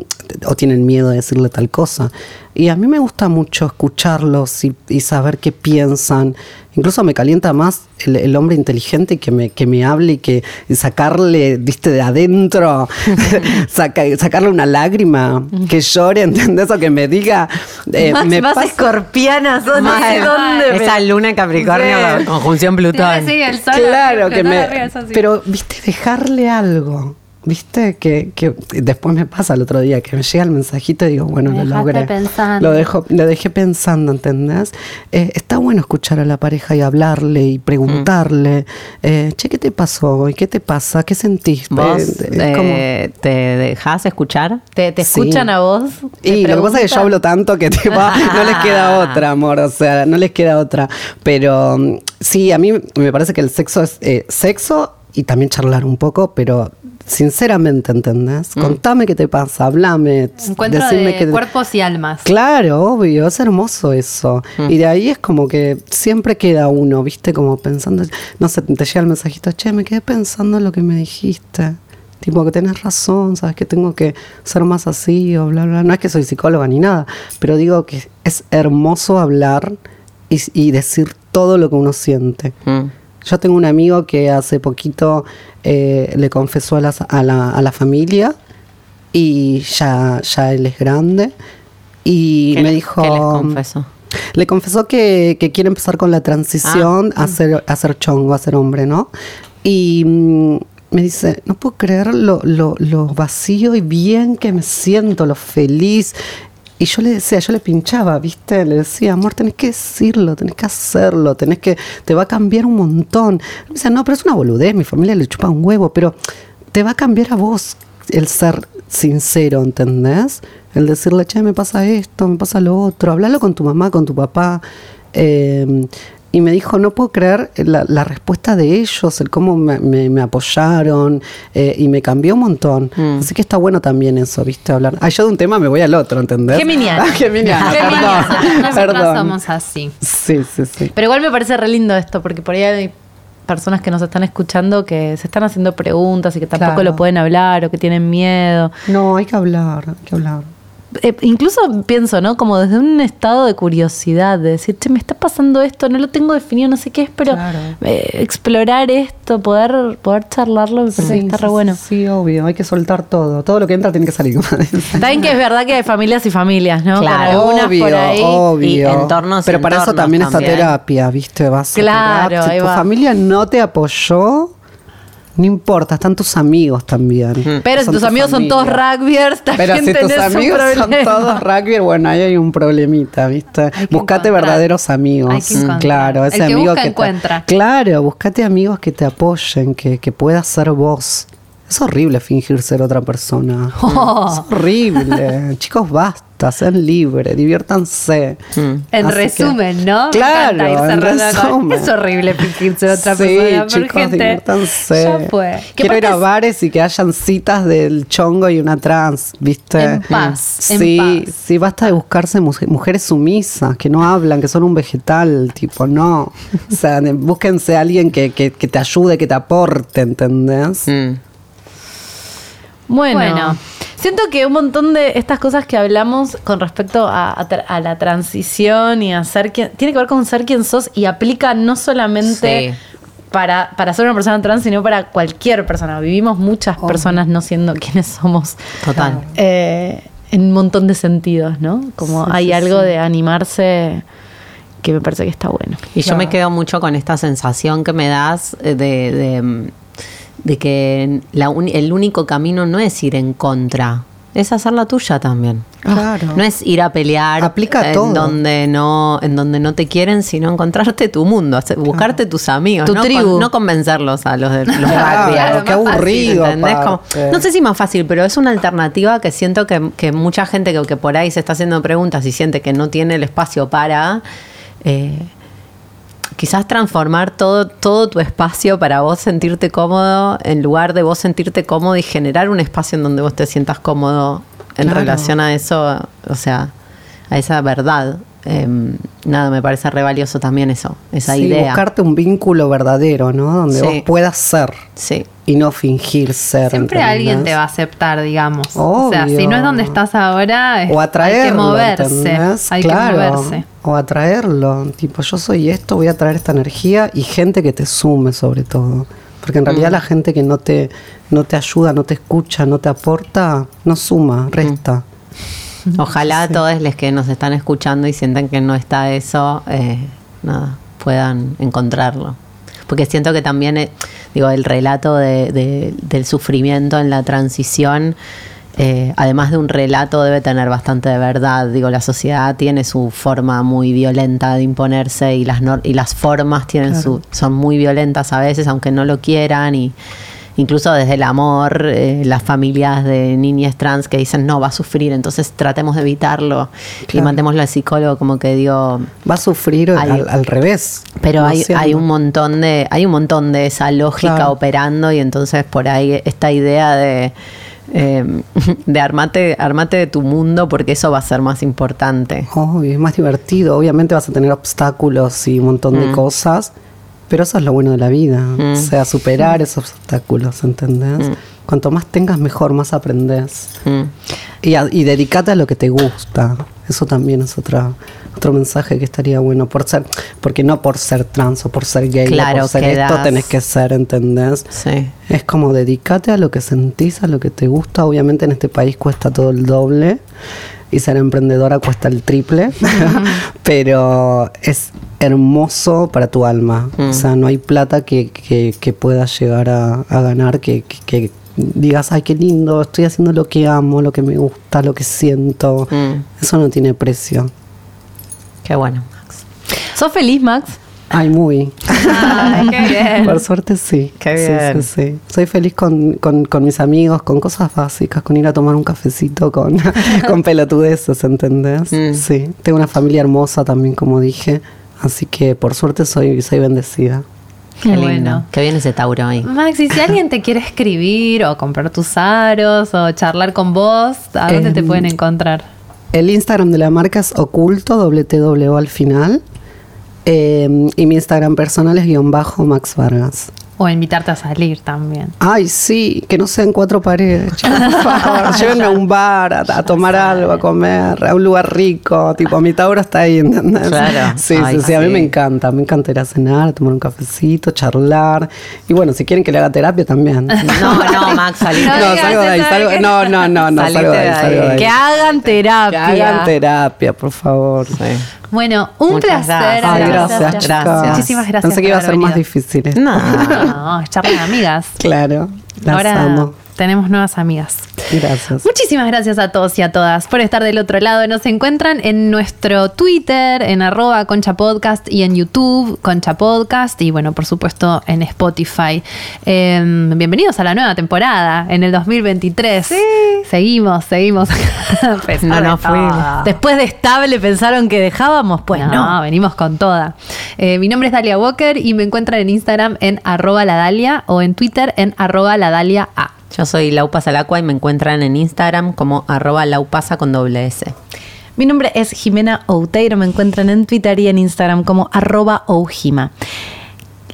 o tienen miedo de decirle tal cosa. Y a mí me gusta mucho escucharlos y, y saber qué piensan. Incluso me calienta más el, el hombre inteligente que me, que me hable y que y sacarle, viste, de adentro, saca- sacarle una lágrima, que llore, ¿entendés? O que me diga, eh, más, me más pasa- escorpiana, Mal. dónde. Esa luna en Capricornio, Sí. conjunción Plutón. Sí, el sol Claro, que sol me. sí. Pero, viste, dejarle algo. Viste, que, que después me pasa el otro día, que me llega el mensajito y digo, bueno, Me lo logré. pensando. Lo, dejo, lo dejé pensando, ¿entendés? Eh, está bueno escuchar a la pareja y hablarle y preguntarle, eh, che, ¿qué te pasó hoy? ¿Qué te pasa? ¿Qué sentiste? ¿Vos eh, como- te dejás escuchar? ¿Te, te Sí. escuchan a vos? ¿Te Y lo que pasa es que yo hablo tanto que tipo, no les queda otra, amor. O sea, no les queda otra. Pero mm, sí, a mí me parece que el sexo es eh, sexo y también charlar un poco, pero sinceramente, ¿entendés? Contame qué te pasa, hablame. Encuentro de que- cuerpos y almas. Claro, obvio, es hermoso eso. Y de ahí es como que siempre queda uno, ¿viste? Como pensando, no sé, te llega el mensajito, che, me quedé pensando en lo que me dijiste. Tipo, que tenés razón, sabes que tengo que ser más así o bla, bla. No es que soy psicóloga ni nada, pero digo que es hermoso hablar y, y decir todo lo que uno siente. Mm. Yo tengo un amigo que hace poquito eh, le confesó a, las- a la, a la familia y ya, ya él es grande y ¿Qué me le- dijo... qué les confesó? Le confesó que, que quiere empezar con la transición a, ser, a ser chongo, a ser hombre, ¿no? Y mm, me dice, no puedo creer lo, lo, lo vacío y bien que me siento, lo feliz. Y yo le decía, yo le pinchaba, ¿viste? Le decía, amor, tenés que decirlo, tenés que hacerlo, tenés que, te va a cambiar un montón. Me decía, no, pero es una boludez, mi familia le chupa un huevo, pero te va a cambiar a vos el ser sincero, ¿entendés? El decirle, che, me pasa esto, me pasa lo otro, hablalo con tu mamá, con tu papá. Eh, y me dijo, no puedo creer la, la respuesta de ellos, el cómo me, me- me apoyaron, eh, y me cambió un montón. Así que está bueno también eso, ¿viste? Hablar. Ah, yo de un tema me voy al otro, ¿entendés? Geminiana. Ah, Geminiana, Geminiana. perdón. Nosotras perdón. somos así. Sí, sí, sí. Pero igual me parece re lindo esto, porque por ahí hay personas que nos están escuchando que se están haciendo preguntas y que tampoco Claro. lo pueden hablar o que tienen miedo. No, hay que hablar, hay que hablar. Eh, incluso pienso, ¿no? Como desde un estado de curiosidad, de decir, che, me está pasando esto, no lo tengo definido, no sé qué es, pero Claro. eh, explorar esto, poder, poder charlarlo, me parece que está re bueno. Sí, obvio, hay que soltar todo. Todo lo que entra tiene que salir. Saben que es verdad que hay familias y familias, ¿no? Claro. Con algunas obvio, por ahí. obvio. y entornos y Pero para eso entornos también está también. terapia, ¿viste? Vas a Claro, terapia. Si ahí tu va. familia no te apoyó, no importa, están tus amigos también. Pero si tus tu amigos son todos rugbyers, también Pero si tus amigos son todos rugby, bueno, ahí hay un problemita, ¿viste? Buscate encontrar. verdaderos amigos. Hay que encontrar. Claro, ese El que amigo busca, que te- encuentra. Claro, buscate amigos que te apoyen, que, que puedas ser vos. Es horrible fingir ser otra persona. Oh. Es horrible. Chicos, basta, sean libres, diviértanse. En Así resumen, que- ¿no? Me Claro, encanta ir en con-. Es horrible fingirse de otra sí, persona. chicos, gente, diviértanse. Ya fue. Quiero ir a bares y que hayan citas del chongo y una trans, ¿viste? En paz, en Sí, paz. sí, basta de buscarse muje- mujeres sumisas, que no hablan, que son un vegetal, tipo, no. O sea, búsquense a alguien que, que, que te ayude, que te aporte, ¿entendés? Mm. Bueno, Bueno. Siento que un montón de estas cosas que hablamos con respecto a, a tra- a la transición y a ser quien, tiene que ver con ser quien sos y aplica no solamente Sí. para, para ser una persona trans, sino para cualquier persona. Vivimos muchas personas no siendo quienes somos. Total. Eh, en un montón de sentidos, ¿no? Como Sí, hay sí, algo sí. de animarse que me parece que está bueno. Y yo me quedo mucho con esta sensación que me das eh, de, de, mm, de que la uni- el único camino no es ir en contra, es hacer la tuya también. Claro. No es ir a pelear Aplica en todo. donde no en donde no te quieren, sino encontrarte tu mundo, buscarte tus amigos, Tu no, tribu. Con- no convencerlos a los de los Claro, qué aburrido. No sé si más fácil, pero es una alternativa que siento que, que mucha gente que, que por ahí se está haciendo preguntas y siente que no tiene el espacio para, eh, quizás transformar todo, todo tu espacio para vos sentirte cómodo, en lugar de vos sentirte cómodo y generar un espacio en donde vos te sientas cómodo en Claro. relación a eso, o sea, a esa verdad. Eh, nada, me parece re valioso también eso, esa Sí, idea. buscarte un vínculo verdadero, ¿no? Donde Sí. vos puedas ser. Sí. Y no fingir ser. Siempre ¿entendés? alguien te va a aceptar, digamos. O sea, si no es donde estás ahora, es- O atraerlo. hay que moverse. ¿entendés? Hay claro. que moverse. O atraerlo. Tipo, yo soy esto, voy a traer esta energía y gente que te sume sobre todo. Porque en Mm. realidad la gente que no te, no te ayuda, no te escucha, no te aporta, no suma, resta. Ojalá a todos los que nos están escuchando y sientan que no está eso, eh, nada, puedan encontrarlo. Porque siento que también, eh, digo, el relato de- de- del sufrimiento en la transición, eh, además de un relato, debe tener bastante de verdad. Digo, la sociedad tiene su forma muy violenta de imponerse y las, y las formas tienen su, son muy violentas a veces, aunque no lo quieran. y Incluso desde el amor, eh, las familias de niñas trans que dicen no, va a sufrir, entonces tratemos de evitarlo y mandémoslo al psicólogo, como que digo, Va a sufrir Hay- al, al revés. pero hay, haciendo. hay un montón de, hay un montón de esa lógica Claro. operando y entonces por ahí esta idea de, eh, de armate, armate de tu mundo porque eso va a ser más importante. Obvio, es más divertido. Obviamente vas a tener obstáculos y un montón Mm. de cosas, pero eso es lo bueno de la vida. O sea, superar esos obstáculos, ¿entendés? Mm. Cuanto más tengas, mejor, más aprendes. Mm. Y, a- y dedicate a lo que te gusta. Eso también es otra, otro mensaje que estaría bueno por ser, porque no por ser trans o por ser gay o Claro, por ser esto tenés que ser, ¿entendés? Sí. Es como dedicate a lo que sentís, a lo que te gusta. Obviamente en este país cuesta todo el doble y ser emprendedora cuesta el triple, pero es hermoso para tu alma. O sea, no hay plata que, que, que puedas llegar a, a ganar que, que- que digas, ay, qué lindo, estoy haciendo lo que amo, lo que me gusta, lo que siento. Mm. Eso no tiene precio. Qué bueno, Max. ¿Sos feliz, Max? Ay, muy. Ay, qué bien. Por suerte sí. Qué Sí, bien. Sí, sí. Soy feliz con, con- con mis amigos, con cosas básicas, con ir a tomar un cafecito, con, con pelotudeces, ¿entendés? Mm. Sí. Tengo una familia hermosa también, como dije. Así que por suerte soy, soy bendecida. Qué lindo. bueno. Qué bien ese Tauro ahí. Maxi, si alguien te quiere escribir o comprar tus aros o charlar con vos, ¿a dónde te pueden encontrar? El Instagram de la marca es oculto, WTW al final. Eh, y mi Instagram personal es guion bajo Max Vargas. O invitarte a salir también. Ay, sí, que no sean cuatro paredes. chicos, por favor, llévenme a un bar, a, a tomar algo, a comer, a un lugar rico. Tipo, mi Tauro está ahí, ¿entendés? Claro. Sí, Ay, sí, sí, a mí sí. me encanta. Me encanta ir a cenar, a tomar un cafecito, charlar. Y bueno, si quieren que le haga terapia también. No, no, Max, salite. No salgo de ahí, salgo, que- no, no, no, no, salgo de ahí, salgo de ahí. Que hagan Que terapia. hagan terapia, por favor. Bueno, un Muchas placer. gracias. Ay, gracias, Gracias. chicas. Muchísimas gracias Pensé que iba a ser más difícil. esto. No. No, es charla de amigas. Claro, las Ahora amo. Tenemos nuevas amigas. Gracias. Muchísimas gracias a todos y a todas por estar del otro lado. Nos encuentran en nuestro Twitter, en arroba Concha Podcast y en YouTube, Concha Podcast y bueno, por supuesto en Spotify. Eh, bienvenidos a la nueva temporada en el 2023. Sí. Seguimos, seguimos. A pesar No todo. fuimos. Después de estable pensaron que dejábamos, pues no. venimos con toda. Eh, mi nombre es Dalia Walker y me encuentran en Instagram en arroba la Dalia o en Twitter en arroba la Dalia A. Yo soy Laupasa Lacua y me encuentran en Instagram como arroba laupasa con doble S. Mi nombre es Jimena Outeiro, me encuentran en Twitter y en Instagram como arroba oujima.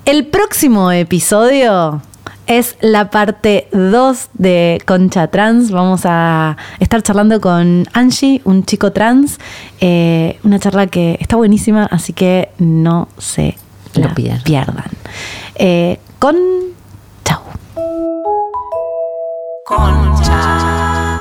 El próximo episodio es la parte 2 de Concha Trans. Vamos a estar charlando con Angie, un chico trans. Eh, una charla que está buenísima, así que no se la pierdan. pierdan. Eh, con... Chau. Concha.